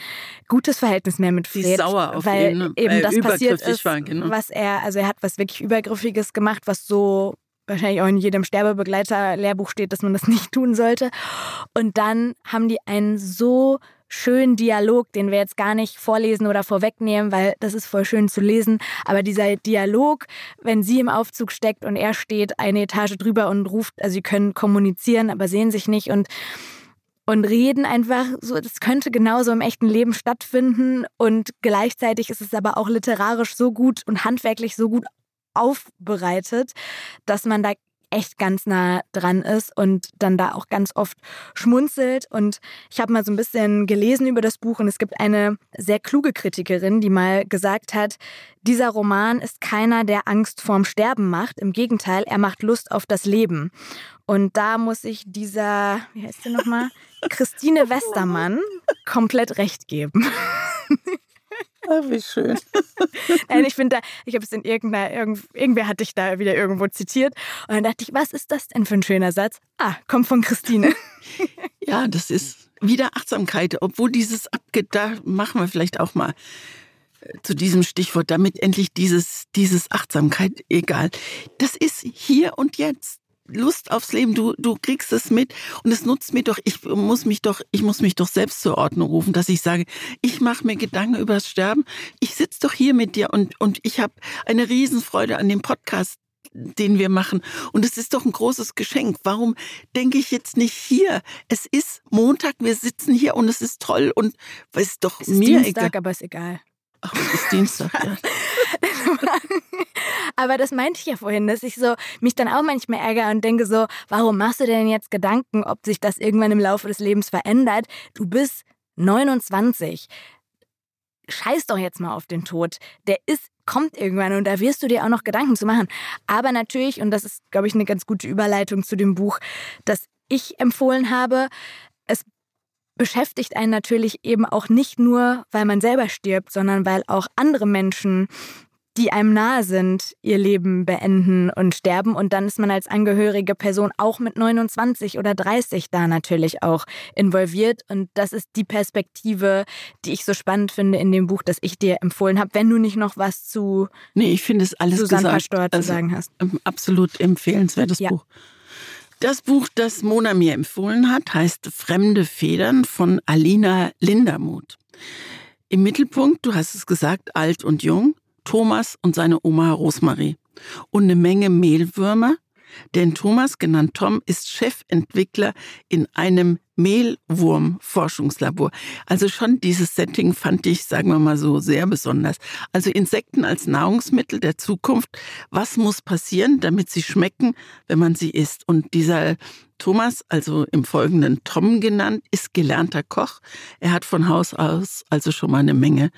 S1: gutes Verhältnis mehr mit Fred.
S2: Sie ist sauer auf
S1: weil
S2: ihn,
S1: eben
S2: äh,
S1: das passiert ist,
S2: war, genau.
S1: was er, also er hat was wirklich Übergriffiges gemacht, was so wahrscheinlich auch in jedem Sterbebegleiter-Lehrbuch steht, dass man das [laughs] nicht tun sollte. Und dann haben die einen so schönen Dialog, den wir jetzt gar nicht vorlesen oder vorwegnehmen, weil das ist voll schön zu lesen. Aber dieser Dialog, wenn sie im Aufzug steckt und er steht eine Etage drüber und ruft, also sie können kommunizieren, aber sehen sich nicht und und reden einfach so, das könnte genauso im echten Leben stattfinden und gleichzeitig ist es aber auch literarisch so gut und handwerklich so gut aufbereitet, dass man da echt ganz nah dran ist und dann da auch ganz oft schmunzelt. Und ich habe mal so ein bisschen gelesen über das Buch und es gibt eine sehr kluge Kritikerin, die mal gesagt hat, dieser Roman ist keiner, der Angst vorm Sterben macht. Im Gegenteil, er macht Lust auf das Leben. Und da muss ich dieser, wie heißt sie nochmal? [laughs] Christine Westermann komplett recht geben. [laughs]
S2: Ach, wie schön. [laughs]
S1: Nein, ich finde da, ich habe es in irgendeiner, irgend, irgendwer hatte ich da wieder irgendwo zitiert. Und dann dachte ich, was ist das denn für ein schöner Satz? Ah, kommt von Christine. [laughs]
S2: ja, das ist wieder Achtsamkeit, obwohl dieses Abge, da machen wir vielleicht auch mal äh, zu diesem Stichwort, damit endlich dieses, dieses Achtsamkeit, egal. Das ist hier und jetzt. Lust aufs Leben, du, du kriegst es mit und es nutzt mir doch, ich muss mich doch, ich muss mich doch selbst zur Ordnung rufen, dass ich sage, ich mache mir Gedanken über das Sterben. Ich sitze doch hier mit dir und, und ich habe eine Riesenfreude an dem Podcast, den wir machen. Und es ist doch ein großes Geschenk. Warum denke ich jetzt nicht hier? Es ist Montag, wir sitzen hier und es ist toll und es ist doch
S1: es ist
S2: mir
S1: Dienstag,
S2: egal.
S1: aber ist egal.
S2: Ach, es ist Dienstag, ja. [laughs] [laughs]
S1: Aber das meinte ich ja vorhin, dass ich so mich dann auch manchmal ärgere und denke so, warum machst du denn jetzt Gedanken, ob sich das irgendwann im Laufe des Lebens verändert? Du bist 29. Scheiß doch jetzt mal auf den Tod. Der ist kommt irgendwann und da wirst du dir auch noch Gedanken zu machen. Aber natürlich, und das ist, glaube ich, eine ganz gute Überleitung zu dem Buch, das ich empfohlen habe, es beschäftigt einen natürlich eben auch nicht nur, weil man selber stirbt, sondern weil auch andere Menschen die einem nahe sind, ihr Leben beenden und sterben. Und dann ist man als angehörige Person auch mit 29 oder 30 da natürlich auch involviert. Und das ist die Perspektive, die ich so spannend finde in dem Buch, das ich dir empfohlen habe. Wenn du nicht noch was zu
S2: Nee, ich finde es alles
S1: Susanne. Pastor zu
S2: Also,
S1: sagen hast.
S2: ähm, Absolut empfehlenswertes
S1: Ja.
S2: Buch. Das Buch, das Mona mir empfohlen hat, heißt Fremde Federn von Alina Lindermuth. Im Mittelpunkt, du hast es gesagt, alt und jung, Thomas und seine Oma Rosmarie. Und eine Menge Mehlwürmer, denn Thomas, genannt Tom, ist Chefentwickler in einem Mehlwurm-Forschungslabor. Also schon dieses Setting fand ich, sagen wir mal so, sehr besonders. Also Insekten als Nahrungsmittel der Zukunft. Was muss passieren, damit sie schmecken, wenn man sie isst? Und dieser Thomas, also im Folgenden Tom genannt, ist gelernter Koch. Er hat von Haus aus also schon mal eine Menge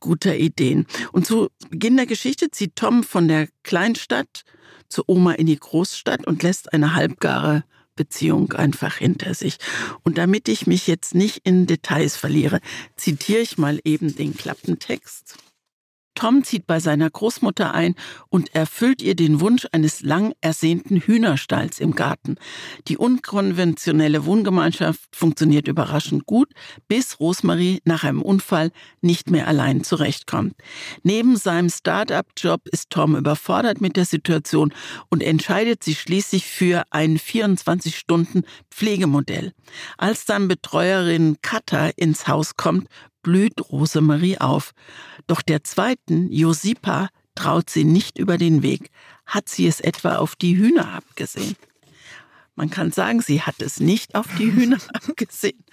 S2: guter Ideen. Und zu Beginn der Geschichte zieht Tom von der Kleinstadt zur Oma in die Großstadt und lässt eine halbgare Beziehung einfach hinter sich. Und damit ich mich jetzt nicht in Details verliere, zitiere ich mal eben den Klappentext. Tom zieht bei seiner Großmutter ein und erfüllt ihr den Wunsch eines lang ersehnten Hühnerstalls im Garten. Die unkonventionelle Wohngemeinschaft funktioniert überraschend gut, bis Rosemarie nach einem Unfall nicht mehr allein zurechtkommt. Neben seinem Start-up-Job ist Tom überfordert mit der Situation und entscheidet sich schließlich für ein 24-Stunden-Pflegemodell. Als dann Betreuerin Katha ins Haus kommt, blüht Rosemarie auf. Doch der zweiten, Josipa, traut sie nicht über den Weg. Hat sie es etwa auf die Hühner abgesehen? Man kann sagen, sie hat es nicht auf die Hühner [laughs] abgesehen.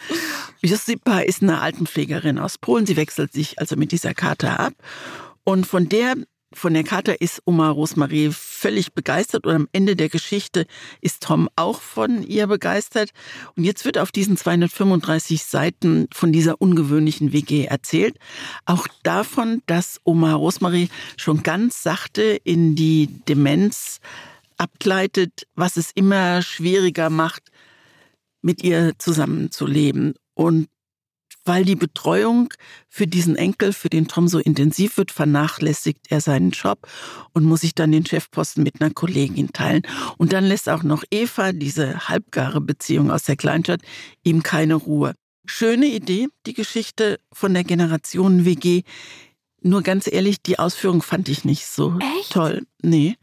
S2: Josipa ist eine Altenpflegerin aus Polen. Sie wechselt sich also mit dieser Kater ab. Und von der von der Kater ist Oma Rosemarie völlig begeistert und am Ende der Geschichte ist Tom auch von ihr begeistert. Und jetzt wird auf diesen 235 Seiten von dieser ungewöhnlichen WG erzählt. Auch davon, dass Oma Rosemarie schon ganz sachte in die Demenz abgleitet, was es immer schwieriger macht, mit ihr zusammenzuleben. Und weil die Betreuung für diesen Enkel, für den Tom so intensiv wird, vernachlässigt er seinen Job und muss sich dann den Chefposten mit einer Kollegin teilen. Und dann lässt auch noch Eva, diese halbgare Beziehung aus der Kleinstadt, ihm keine Ruhe. Schöne Idee, die Geschichte von der Generation WG. Nur ganz ehrlich, die Ausführung fand ich nicht so
S1: Echt?
S2: toll. Nee.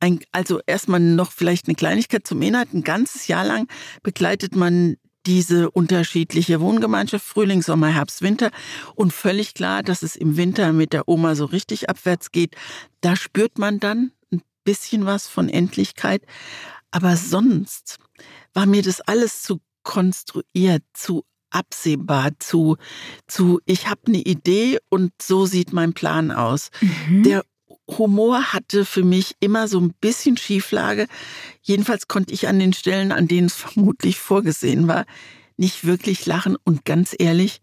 S2: Ein, also erstmal noch vielleicht eine Kleinigkeit zum Inhalt. Ein ganzes Jahr lang begleitet man diese unterschiedliche Wohngemeinschaft, Frühling, Sommer, Herbst, Winter. Und völlig klar, dass es im Winter mit der Oma so richtig abwärts geht. Da spürt man dann ein bisschen was von Endlichkeit. Aber sonst war mir das alles zu konstruiert, zu absehbar, zu, zu ich habe eine Idee und so sieht mein Plan aus.
S1: Mhm.
S2: Der Humor hatte für mich immer so ein bisschen Schieflage. Jedenfalls konnte ich an den Stellen, an denen es vermutlich vorgesehen war, nicht wirklich lachen. Und ganz ehrlich,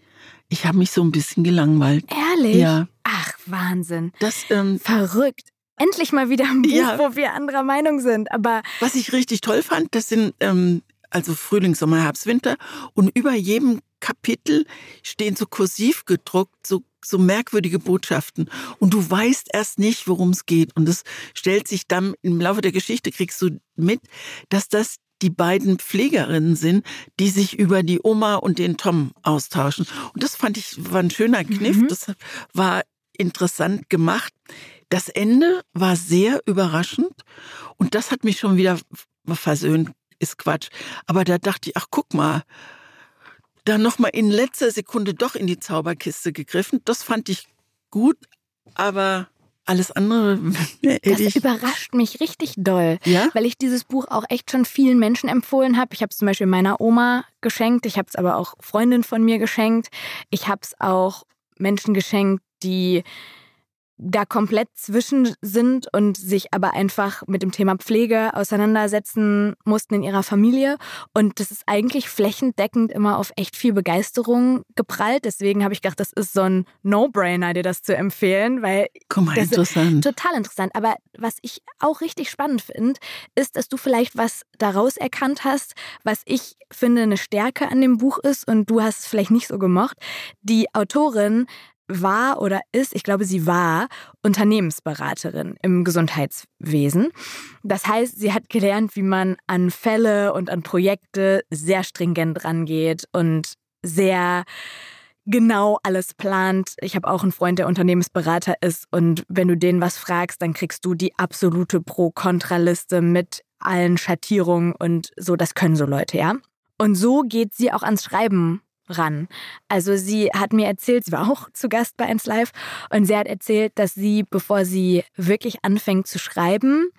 S2: ich habe mich so ein bisschen gelangweilt.
S1: Ehrlich?
S2: Ja.
S1: Ach, Wahnsinn.
S2: Das, ähm,
S1: Verrückt. Endlich mal wieder ein Buch,
S2: Ja.
S1: wo wir anderer Meinung sind. Aber
S2: was ich richtig toll fand, das sind ähm, also Frühling, Sommer, Herbst, Winter. Und über jedem Kapitel stehen so kursiv gedruckt, so, so merkwürdige Botschaften. Und du weißt erst nicht, worum es geht. Und es stellt sich dann im Laufe der Geschichte, kriegst du mit, dass das die beiden Pflegerinnen sind, die sich über die Oma und den Tom austauschen. Und das fand ich, war ein schöner Kniff.
S1: Mhm.
S2: Das war interessant gemacht. Das Ende war sehr überraschend. Und das hat mich schon wieder versöhnt. Ist Quatsch. Aber da dachte ich, ach, guck mal, dann nochmal in letzter Sekunde doch in die Zauberkiste gegriffen. Das fand ich gut, aber alles andere [laughs]
S1: das überrascht mich richtig doll.
S2: Ja?
S1: weil ich dieses Buch auch echt schon vielen Menschen empfohlen habe. Ich habe es zum Beispiel meiner Oma geschenkt, ich habe es aber auch Freundin von mir geschenkt. Ich habe es auch Menschen geschenkt, die da komplett zwischen sind und sich aber einfach mit dem Thema Pflege auseinandersetzen mussten in ihrer Familie. Und das ist eigentlich flächendeckend immer auf echt viel Begeisterung geprallt. Deswegen habe ich gedacht, das ist so ein No-Brainer, dir das zu empfehlen, weil
S2: Guck mal, interessant.
S1: Total interessant. Aber was ich auch richtig spannend finde, ist, dass du vielleicht was daraus erkannt hast, was ich finde eine Stärke an dem Buch ist und du hast es vielleicht nicht so gemocht. Die Autorin war oder ist, ich glaube, sie war Unternehmensberaterin im Gesundheitswesen. Das heißt, sie hat gelernt, wie man an Fälle und an Projekte sehr stringent rangeht und sehr genau alles plant. Ich habe auch einen Freund, der Unternehmensberater ist und wenn du den was fragst, dann kriegst du die absolute Pro-Kontra-Liste mit allen Schattierungen und so, das können so Leute, ja. Und so geht sie auch ans Schreiben ran. Also sie hat mir erzählt, sie war auch zu Gast bei 1 Live und sie hat erzählt, dass sie, bevor sie wirklich anfängt zu schreiben,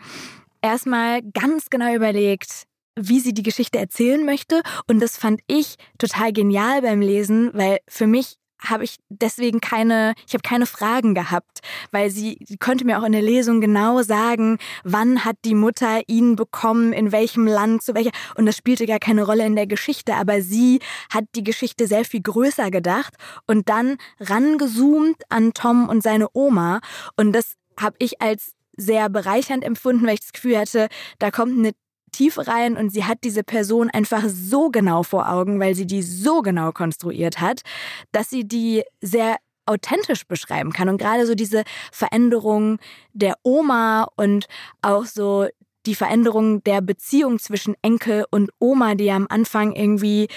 S1: erstmal ganz genau überlegt, wie sie die Geschichte erzählen möchte. Und das fand ich total genial beim Lesen, weil für mich habe ich deswegen keine, ich habe keine Fragen gehabt, weil sie, sie konnte mir auch in der Lesung genau sagen, wann hat die Mutter ihn bekommen, in welchem Land, zu welcher, und das spielte gar keine Rolle in der Geschichte, aber sie hat die Geschichte sehr viel größer gedacht und dann rangezoomt an Tom und seine Oma und das habe ich als sehr bereichernd empfunden, weil ich das Gefühl hatte, da kommt eine Tiefe rein und sie hat diese Person einfach so genau vor Augen, weil sie die so genau konstruiert hat, dass sie die sehr authentisch beschreiben kann. Und gerade so diese Veränderung der Oma und auch so die Veränderung der Beziehung zwischen Enkel und Oma, die am Anfang irgendwie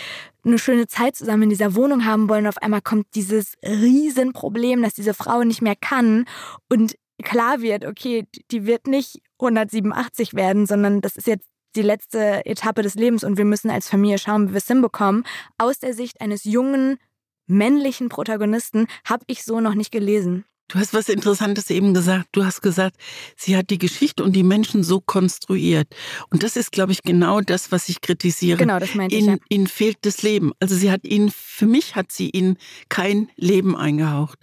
S1: eine schöne Zeit zusammen in dieser Wohnung haben wollen. Auf einmal kommt dieses Riesenproblem, dass diese Frau nicht mehr kann und klar wird, okay, die wird nicht 187 werden, sondern das ist jetzt die letzte Etappe des Lebens und wir müssen als Familie schauen, wie wir es hinbekommen. Aus der Sicht eines jungen, männlichen Protagonisten habe ich so noch nicht gelesen.
S2: Du hast was Interessantes eben gesagt. Du hast gesagt, sie hat die Geschichte und die Menschen so konstruiert. Und das ist, glaube ich, genau das, was ich kritisiere.
S1: Genau, das meinte ich.
S2: Ihnen,
S1: Ja.
S2: ihnen fehlt das Leben. Also sie hat ihnen, für mich hat sie ihnen kein Leben eingehaucht.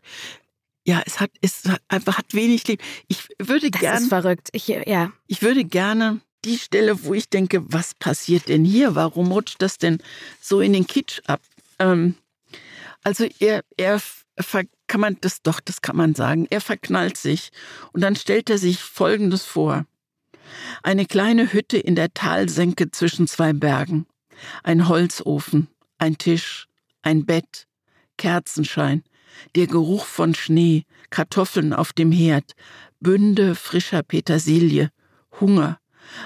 S2: Ja, es hat, es hat einfach hat wenig Leben. Ich würde
S1: Das
S2: gerne,
S1: ist verrückt. Ich, ja.
S2: ich würde gerne die Stelle, wo ich denke, was passiert denn hier? Warum rutscht das denn so in den Kitsch ab? Ähm, also er, er kann man das doch, das kann man sagen. Er verknallt sich und dann stellt er sich Folgendes vor: Eine kleine Hütte in der Talsenke zwischen zwei Bergen, ein Holzofen, ein Tisch, ein Bett, Kerzenschein, der Geruch von Schnee, Kartoffeln auf dem Herd, Bünde frischer Petersilie, Hunger,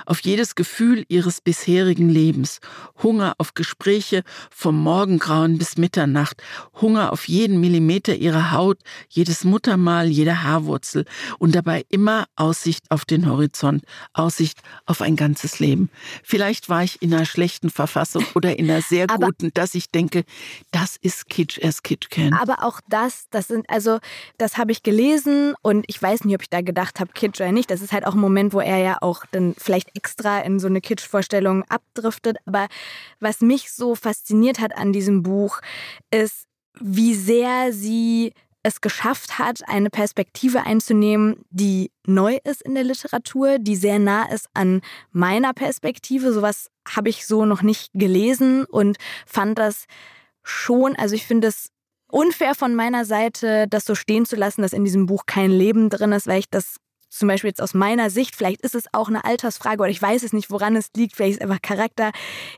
S2: auf jedes Gefühl ihres bisherigen Lebens, Hunger auf Gespräche vom Morgengrauen bis Mitternacht, Hunger auf jeden Millimeter ihrer Haut, jedes Muttermal, jede Haarwurzel und dabei immer Aussicht auf den Horizont, Aussicht auf ein ganzes Leben. Vielleicht war ich in einer schlechten Verfassung oder in einer sehr [laughs]
S1: Aber-
S2: guten, dass ich denke, das ist Kitsch as Kitsch can.
S1: Aber auch das, das sind, also, das habe ich gelesen und ich weiß nicht, ob ich da gedacht habe, Kitsch oder nicht. Das ist halt auch ein Moment, wo er ja auch dann vielleicht extra in so eine Kitsch-Vorstellung abdriftet. Aber was mich so fasziniert hat an diesem Buch, ist, wie sehr sie es geschafft hat, eine Perspektive einzunehmen, die neu ist in der Literatur, die sehr nah ist an meiner Perspektive. Sowas habe ich so noch nicht gelesen und fand das schon, also ich finde es unfair von meiner Seite, das so stehen zu lassen, dass in diesem Buch kein Leben drin ist, weil ich das zum Beispiel jetzt aus meiner Sicht, vielleicht ist es auch eine Altersfrage oder ich weiß es nicht, woran es liegt, vielleicht ist es einfach Charakter.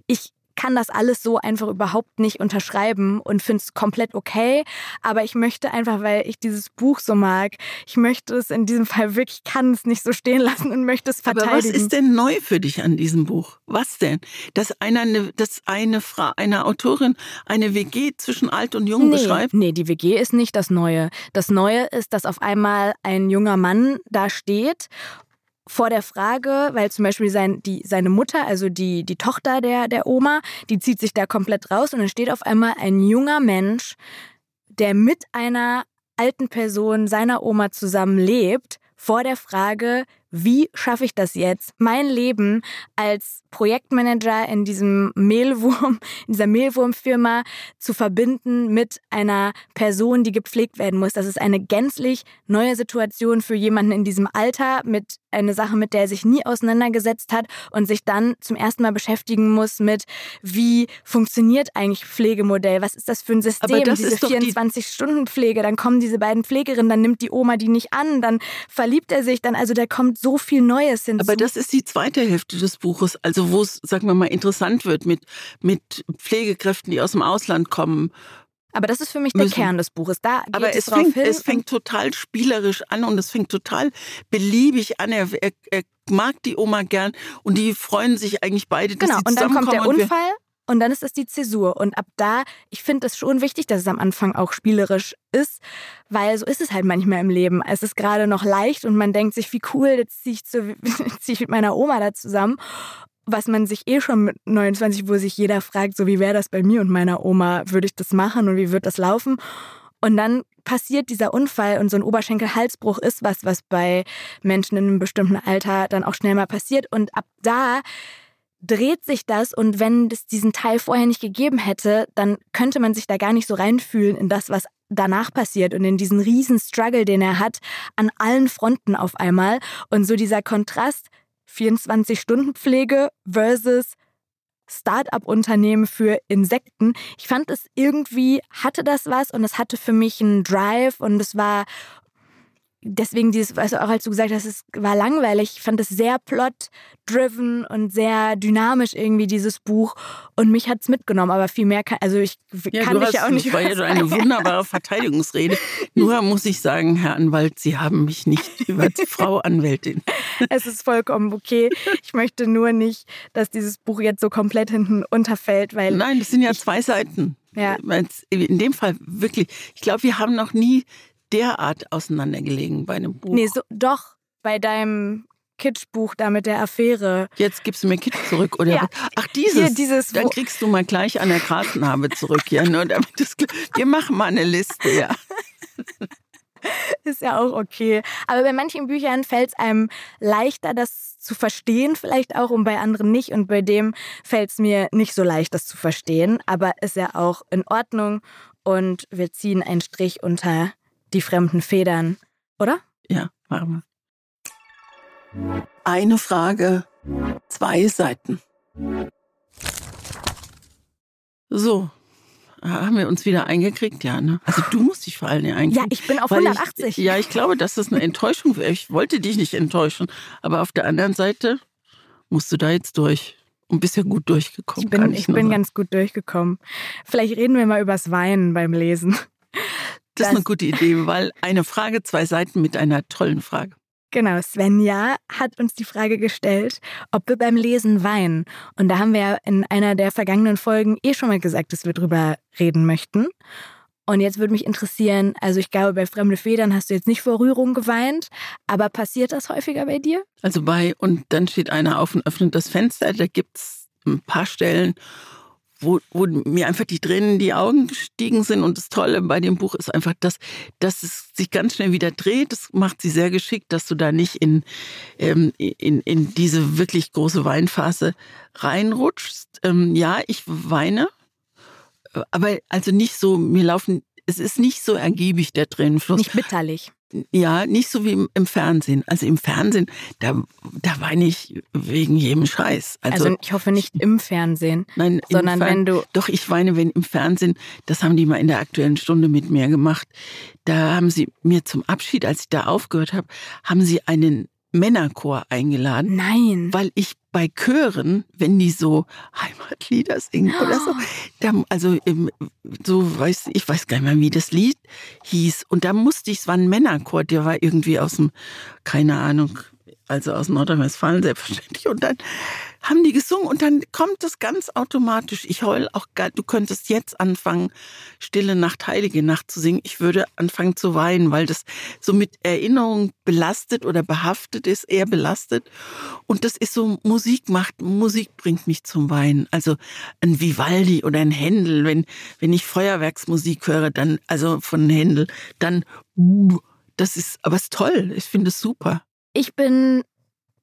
S1: Ich kann das alles so einfach überhaupt nicht unterschreiben und finde es komplett okay. Aber ich möchte einfach, weil ich dieses Buch so mag, ich möchte es in diesem Fall wirklich, kann es nicht so stehen lassen und möchte es verteidigen.
S2: Aber was ist denn neu für dich an diesem Buch? Was denn? Dass eine, dass eine Frau, eine Autorin eine WG zwischen alt und jung
S1: nee,
S2: beschreibt?
S1: Nee, die WG ist nicht das Neue. Das Neue ist, dass auf einmal ein junger Mann da steht vor der Frage, weil zum Beispiel sein, die, seine Mutter, also die, die Tochter der, der Oma, die zieht sich da komplett raus und dann steht auf einmal ein junger Mensch, der mit einer alten Person seiner Oma zusammenlebt, vor der Frage, wie schaffe ich das jetzt, mein Leben als Projektmanager in diesem Mehlwurm, [laughs] in dieser Mehlwurmfirma zu verbinden mit einer Person, die gepflegt werden muss. Das ist eine gänzlich neue Situation für jemanden in diesem Alter, mit einer Sache, mit der er sich nie auseinandergesetzt hat und sich dann zum ersten Mal beschäftigen muss mit, wie funktioniert eigentlich Pflegemodell? Was ist das für ein System? Diese
S2: ist doch die-
S1: 24-Stunden-Pflege, dann kommen diese beiden Pflegerinnen, dann nimmt die Oma die nicht an, dann verliebt er sich, dann also da kommt so viel Neues hinzu.
S2: Aber das ist die zweite Hälfte des Buches, also wo es, sagen wir mal, interessant wird mit, mit Pflegekräften, die aus dem Ausland kommen.
S1: Aber das ist für mich der
S2: müssen.
S1: Kern des Buches. Da geht
S2: Aber
S1: es
S2: es
S1: drauf
S2: fängt,
S1: hin.
S2: es fängt total spielerisch an und es fängt total beliebig an. Er, er, er mag die Oma gern und die freuen sich eigentlich beide, dass
S1: genau,
S2: sie
S1: und dann kommt der
S2: zusammenkommen. und
S1: Unfall und dann ist es die Zäsur. Und ab da, ich finde es schon wichtig, dass es am Anfang auch spielerisch ist, weil so ist es halt manchmal im Leben. Es ist gerade noch leicht und man denkt sich, wie cool, jetzt ziehe ich, zu, [laughs] zieh ich mit meiner Oma da zusammen. Was man sich eh schon mit 29, wo sich jeder fragt, so wie wäre das bei mir und meiner Oma, würde ich das machen und wie wird das laufen? Und dann passiert dieser Unfall und so ein Oberschenkelhalsbruch ist was, was bei Menschen in einem bestimmten Alter dann auch schnell mal passiert. Und ab da dreht sich das und wenn es diesen Teil vorher nicht gegeben hätte, dann könnte man sich da gar nicht so reinfühlen in das, was danach passiert und in diesen riesen Struggle, den er hat, an allen Fronten auf einmal. Und so dieser Kontrast 24-Stunden-Pflege versus Start-up-Unternehmen für Insekten. Ich fand es irgendwie, hatte das was und es hatte für mich einen Drive und es war deswegen dieses, was auch als du gesagt hast, es war langweilig. Ich fand es sehr plot-driven und sehr dynamisch irgendwie, dieses Buch. Und mich hat es mitgenommen, aber viel mehr kann, also ich
S2: Ja,
S1: kann
S2: hast,
S1: ja auch nicht
S2: das war ja eine wunderbare [laughs] Verteidigungsrede. Nur muss ich sagen, Herr Anwalt, Sie haben mich nicht über die [laughs] Frau Anwältin.
S1: Es ist vollkommen okay. Ich möchte nur nicht, dass dieses Buch jetzt so komplett hinten unterfällt, weil
S2: Nein, das sind ja zwei Seiten.
S1: Ja.
S2: In dem Fall wirklich. Ich glaube, wir haben noch nie derart auseinandergelegen bei einem Buch.
S1: nee, so, doch bei deinem Kitschbuch da mit der Affäre.
S2: Jetzt gibst du mir Kitsch zurück, oder?
S1: Ja.
S2: Ach, dieses.
S1: Hier, dieses,
S2: Dann kriegst du mal gleich an der Grasnarbe zurück. Ja, nur damit das, wir machen mal eine Liste, ja. [laughs]
S1: Ist ja auch okay. Aber bei manchen Büchern fällt es einem leichter, das zu verstehen, vielleicht auch, und bei anderen nicht. Und bei dem fällt es mir nicht so leicht, das zu verstehen. Aber ist ja auch in Ordnung. Und wir ziehen einen Strich unter die fremden Federn. Oder?
S2: Ja, machen wir. Eine Frage, zwei Seiten. So, haben wir uns wieder eingekriegt, ja, ne? Also du musst dich vor allen Dingen
S1: Ja,
S2: einkriegen.
S1: ich bin auf
S2: Weil
S1: 180.
S2: Ich, ja, ich glaube, dass das eine Enttäuschung wäre. Ich wollte dich nicht enttäuschen. Aber auf der anderen Seite musst du da jetzt durch. Und bist ja gut durchgekommen.
S1: Ich bin, ich bin
S2: sagen.
S1: ganz gut durchgekommen. Vielleicht reden wir mal übers Weinen beim Lesen.
S2: Das ist eine gute Idee, weil eine Frage, zwei Seiten mit einer tollen Frage.
S1: Genau, Svenja hat uns die Frage gestellt, ob wir beim Lesen weinen. Und da haben wir ja in einer der vergangenen Folgen eh schon mal gesagt, dass wir drüber reden möchten. Und jetzt würde mich interessieren, also ich glaube, bei Fremde Federn hast du jetzt nicht vor Rührung geweint, aber passiert das häufiger bei dir?
S2: Also bei, und dann steht einer auf und öffnet das Fenster. Da gibt's ein paar Stellen, wo, wo mir einfach die Tränen in die Augen gestiegen sind. Und das Tolle bei dem Buch ist einfach, dass, dass es sich ganz schnell wieder dreht. Das macht sie sehr geschickt, dass du da nicht in, ähm, in, in diese wirklich große Weinphase reinrutschst. Ähm, ja, ich weine. Aber also nicht so, mir laufen es ist nicht so ergiebig, der Tränenfluss.
S1: Nicht bitterlich.
S2: Ja, nicht so wie im, Fernsehen. Also im Fernsehen, da, da weine ich wegen jedem Scheiß.
S1: Also, also ich hoffe nicht im Fernsehen, nein, sondern wenn du.
S2: Doch, ich weine, wenn im Fernsehen, das haben die mal in der aktuellen Stunde mit mir gemacht. Da haben sie mir zum Abschied, als ich da aufgehört habe, haben sie einen Männerchor eingeladen.
S1: Nein.
S2: Weil ich bei Chören, wenn die so Heimatlieder singen oder so, da, also so weiß ich weiß gar nicht mehr, wie das Lied hieß. Und da musste ich, es war ein Männerchor, der war irgendwie aus dem, keine Ahnung, also aus Nordrhein-Westfalen selbstverständlich. Und dann haben die gesungen und dann kommt das ganz automatisch. Ich heul auch gar, du könntest jetzt anfangen, Stille Nacht, Heilige Nacht zu singen. Ich würde anfangen zu weinen, weil das so mit Erinnerung belastet oder behaftet ist, eher belastet. Und das ist so, Musik macht, Musik bringt mich zum Weinen. Also ein Vivaldi oder ein Händel, wenn, wenn ich Feuerwerksmusik höre, dann, also von Händel, dann, das ist, aber es ist toll. Ich finde es super.
S1: Ich bin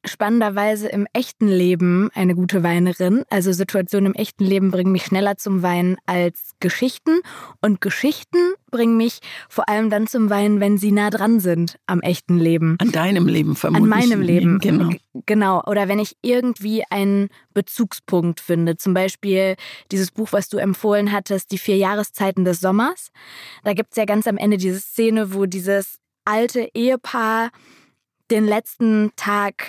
S1: spannenderweise im echten Leben eine gute Weinerin. Also Situationen im echten Leben bringen mich schneller zum Weinen als Geschichten. Und Geschichten bringen mich vor allem dann zum Weinen, wenn sie nah dran sind am echten Leben.
S2: An deinem Leben vermutlich.
S1: An meinem Leben,
S2: genau.
S1: Genau. Oder wenn ich irgendwie einen Bezugspunkt finde. Zum Beispiel dieses Buch, was du empfohlen hattest, Die vier Jahreszeiten des Sommers. Da gibt es ja ganz am Ende diese Szene, wo dieses alte Ehepaar den letzten Tag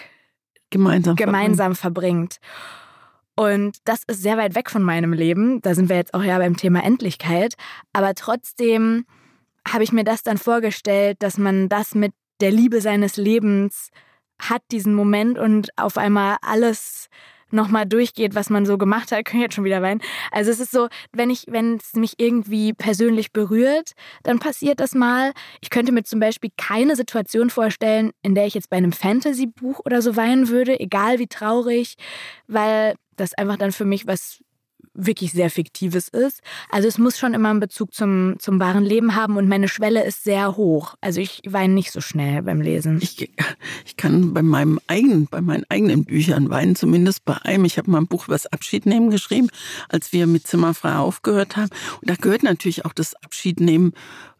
S2: gemeinsam,
S1: gemeinsam verbringt. Und das ist sehr weit weg von meinem Leben. Da sind wir jetzt auch ja beim Thema Endlichkeit. Aber trotzdem habe ich mir das dann vorgestellt, dass man das mit der Liebe seines Lebens hat, diesen Moment und auf einmal alles nochmal durchgeht, was man so gemacht hat, [laughs] ich jetzt schon wieder weinen. Also es ist so, wenn ich, wenn es mich irgendwie persönlich berührt, dann passiert das mal. Ich könnte mir zum Beispiel keine Situation vorstellen, in der ich jetzt bei einem Fantasy-Buch oder so weinen würde, egal wie traurig, weil das einfach dann für mich was wirklich sehr Fiktives ist. Also es muss schon immer einen Bezug zum, zum wahren Leben haben und meine Schwelle ist sehr hoch. Also ich weine nicht so schnell beim Lesen.
S2: Ich, ich kann bei meinem eigenen, bei meinen eigenen Büchern weinen, zumindest bei einem. Ich habe mal ein Buch über das Abschiednehmen geschrieben, als wir mit Zimmerfrei aufgehört haben. Und da gehört natürlich auch das Abschiednehmen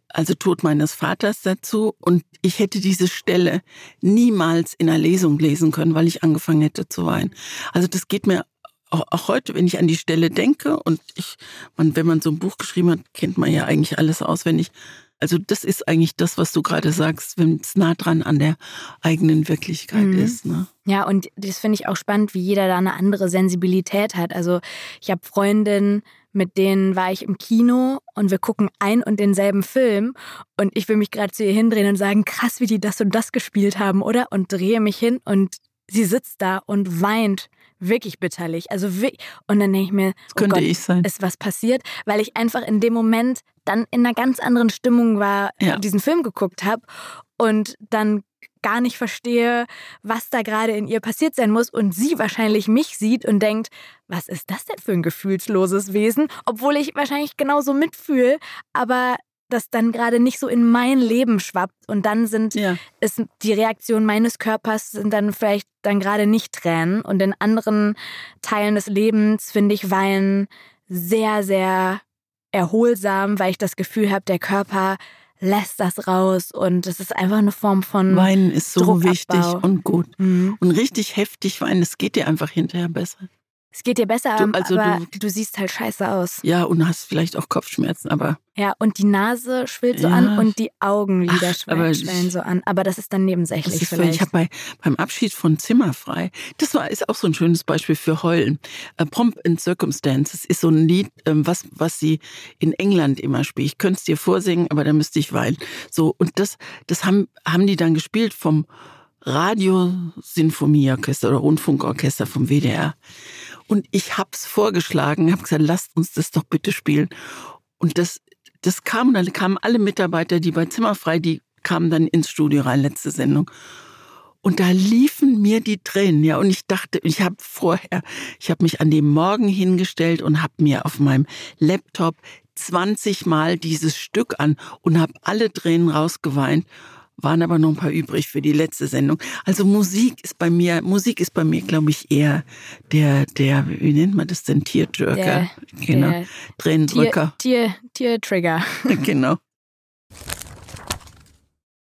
S2: also Tod meines Vaters dazu. Und ich hätte diese Stelle niemals in einer Lesung lesen können, weil ich angefangen hätte zu weinen. Also das geht mir auch heute, wenn ich an die Stelle denke und ich, man, wenn man so ein Buch geschrieben hat, kennt man ja eigentlich alles auswendig. Also das ist eigentlich das, was du gerade sagst, wenn es nah dran an der eigenen Wirklichkeit mhm. ist. Ne?
S1: Ja, und das finde ich auch spannend, wie jeder da eine andere Sensibilität hat. Also ich habe Freundinnen, mit denen war ich im Kino und wir gucken ein und denselben Film und ich will mich gerade zu ihr hindrehen und sagen, krass, wie die das und das gespielt haben, oder? Und drehe mich hin und sie sitzt da und weint wirklich bitterlich. Also und dann denke ich mir,
S2: das könnte
S1: oh Gott,
S2: ich sein.
S1: ist was passiert, weil ich einfach in dem Moment dann in einer ganz anderen Stimmung war, ja. diesen Film geguckt habe und dann gar nicht verstehe, was da gerade in ihr passiert sein muss und sie wahrscheinlich mich sieht und denkt, was ist das denn für ein gefühlsloses Wesen, obwohl ich wahrscheinlich genauso mitfühle, aber das dann gerade nicht so in mein Leben schwappt und dann sind ja. ist die Reaktion meines Körpers sind dann vielleicht dann gerade nicht Tränen und in anderen Teilen des Lebens finde ich Weinen sehr sehr erholsam, weil ich das Gefühl habe, der Körper lässt das raus und es ist einfach eine Form von
S2: Weinen ist so wichtig und gut mhm. und richtig heftig weinen, es geht dir einfach hinterher besser.
S1: Es geht dir besser, du, also aber du, du, siehst halt scheiße aus.
S2: Ja, und hast vielleicht auch Kopfschmerzen, aber.
S1: Ja, und die Nase schwillt so ja. an und die Augenlider Ach, schwellen, schwellen so an. Aber das ist dann nebensächlich ist vielleicht.
S2: Ich habe bei, beim Abschied von Zimmerfrei, das war, ist auch so ein schönes Beispiel für Heulen. Äh, Pomp in Circumstances ist so ein Lied, ähm, was, was sie in England immer spielt. Ich könnte es dir vorsingen, aber da müsste ich weinen. So, und das, das haben, haben die dann gespielt vom Radio-Sinfonieorchester oder Rundfunkorchester vom WDR. Und ich hab's vorgeschlagen, habe gesagt, lasst uns das doch bitte spielen. Und das, das kam, dann kamen alle Mitarbeiter, die bei Zimmerfrei, die kamen dann ins Studio rein, letzte Sendung. Und da liefen mir die Tränen, ja. Und ich dachte, ich habe vorher, ich habe mich an dem Morgen hingestellt und habe mir auf meinem Laptop 20 Mal dieses Stück an und habe alle Tränen rausgeweint waren aber noch ein paar übrig für die letzte Sendung. Also Musik ist bei mir, Musik ist bei mir, glaube ich, eher der, der, wie nennt man das denn, Tierjörker? genau. Tränendrücker.
S1: Tier, Tier, Tiertrigger. [laughs] [laughs]
S2: genau.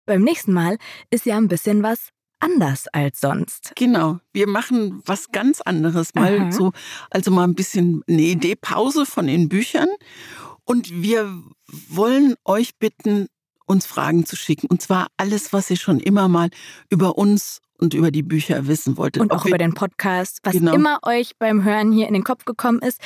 S1: beim nächsten Mal ist ja ein bisschen was anders als sonst.
S2: Genau, wir machen was ganz anderes mal Aha. so, also mal ein bisschen eine Idee Pause von den Büchern und wir wollen euch bitten, uns Fragen zu schicken und zwar alles, was ihr schon immer mal über uns und über die Bücher wissen wolltet.
S1: Und auch über den Podcast, was genau. immer euch beim Hören hier in den Kopf gekommen ist.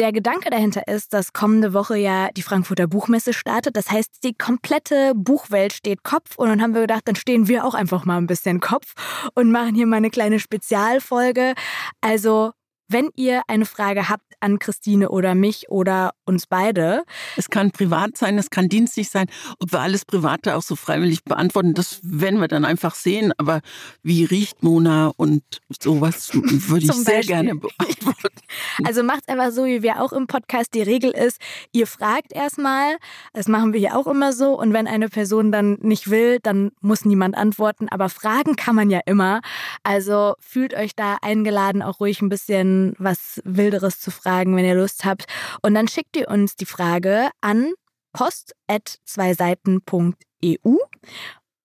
S1: Der Gedanke dahinter ist, dass kommende Woche ja die Frankfurter Buchmesse startet. Das heißt, die komplette Buchwelt steht Kopf. Und dann haben wir gedacht, dann stehen wir auch einfach mal ein bisschen Kopf und machen hier mal eine kleine Spezialfolge. Also wenn ihr eine Frage habt an Christine oder mich oder uns beide.
S2: Es kann privat sein, es kann dienstlich sein. Ob wir alles Private auch so freiwillig beantworten, das werden wir dann einfach sehen. Aber wie riecht Mona und sowas [laughs] würde ich sehr gerne beantworten. [laughs]
S1: Also macht einfach so, wie wir auch im Podcast. Die Regel ist, ihr fragt erstmal. Das machen wir hier auch immer so. Und wenn eine Person dann nicht will, dann muss niemand antworten. Aber fragen kann man ja immer. Also fühlt euch da eingeladen, auch ruhig ein bisschen was Wilderes zu fragen, wenn ihr Lust habt. Und dann schickt ihr uns die Frage an post.zweiseiten.eu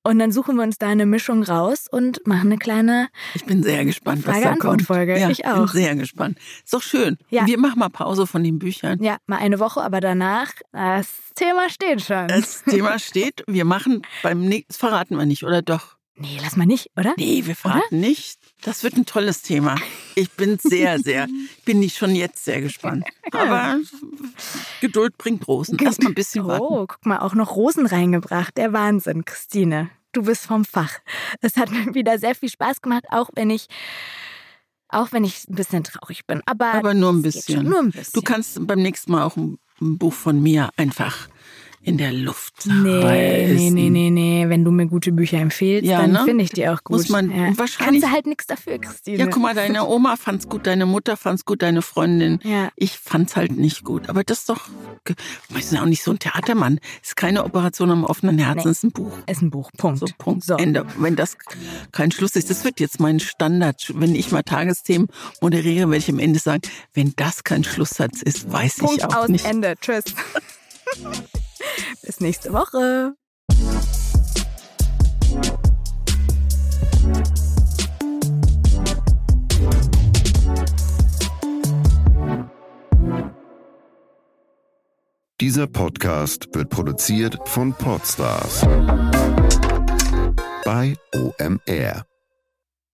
S1: und dann suchen wir uns da eine Mischung raus und machen eine kleine
S2: Ich bin sehr gespannt, was da kommt.
S1: Folge.
S2: Ja,
S1: ich auch.
S2: bin sehr gespannt. Ist doch schön. Ja. Wir machen mal Pause von den Büchern.
S1: Ja, mal eine Woche, aber danach, das Thema steht schon.
S2: Das Thema steht. Wir machen beim nächsten, verraten wir nicht, oder doch?
S1: Nee, lass mal nicht, oder?
S2: Nee, wir verraten oder? nicht. Das wird ein tolles Thema. Ich bin sehr, sehr, [laughs] bin ich schon jetzt sehr gespannt. Aber Geduld bringt Rosen. Erst mal ein bisschen warten.
S1: Oh, guck mal, auch noch Rosen reingebracht. Der Wahnsinn, Christine. Du bist vom Fach. Es hat mir wieder sehr viel Spaß gemacht, auch wenn ich auch wenn ich ein bisschen traurig bin. Aber,
S2: Aber nur ein bisschen. Nur ein bisschen. Du kannst beim nächsten Mal auch ein Buch von mir einfach in der Luft.
S1: Nee, nee, nee, nee, nee. Wenn du mir gute Bücher empfehlst, ja, dann ne? finde ich die auch gut.
S2: Muss man
S1: ja.
S2: wahrscheinlich.
S1: Kannst du halt nichts dafür, Christine.
S2: Ja, guck mal, deine Oma fand's gut, deine Mutter fand's gut, deine Freundin. Ja. Ich fand's halt nicht gut. Aber das ist doch, wir sind auch nicht so ein Theatermann. Ist keine Operation am offenen Herzen, nee. ist ein Buch.
S1: Ist ein Buch. Punkt.
S2: So, Punkt. So. Ende. Wenn das kein Schluss ist, das wird jetzt mein Standard. Wenn ich mal Tagesthemen moderiere, werde ich am Ende sagen, wenn das kein Schlusssatz ist, weiß
S1: Punkt
S2: ich auch
S1: aus
S2: nicht.
S1: Ende. Tschüss. [laughs] [laughs] Bis nächste Woche.
S3: Dieser Podcast wird produziert von Podstars bei OMR.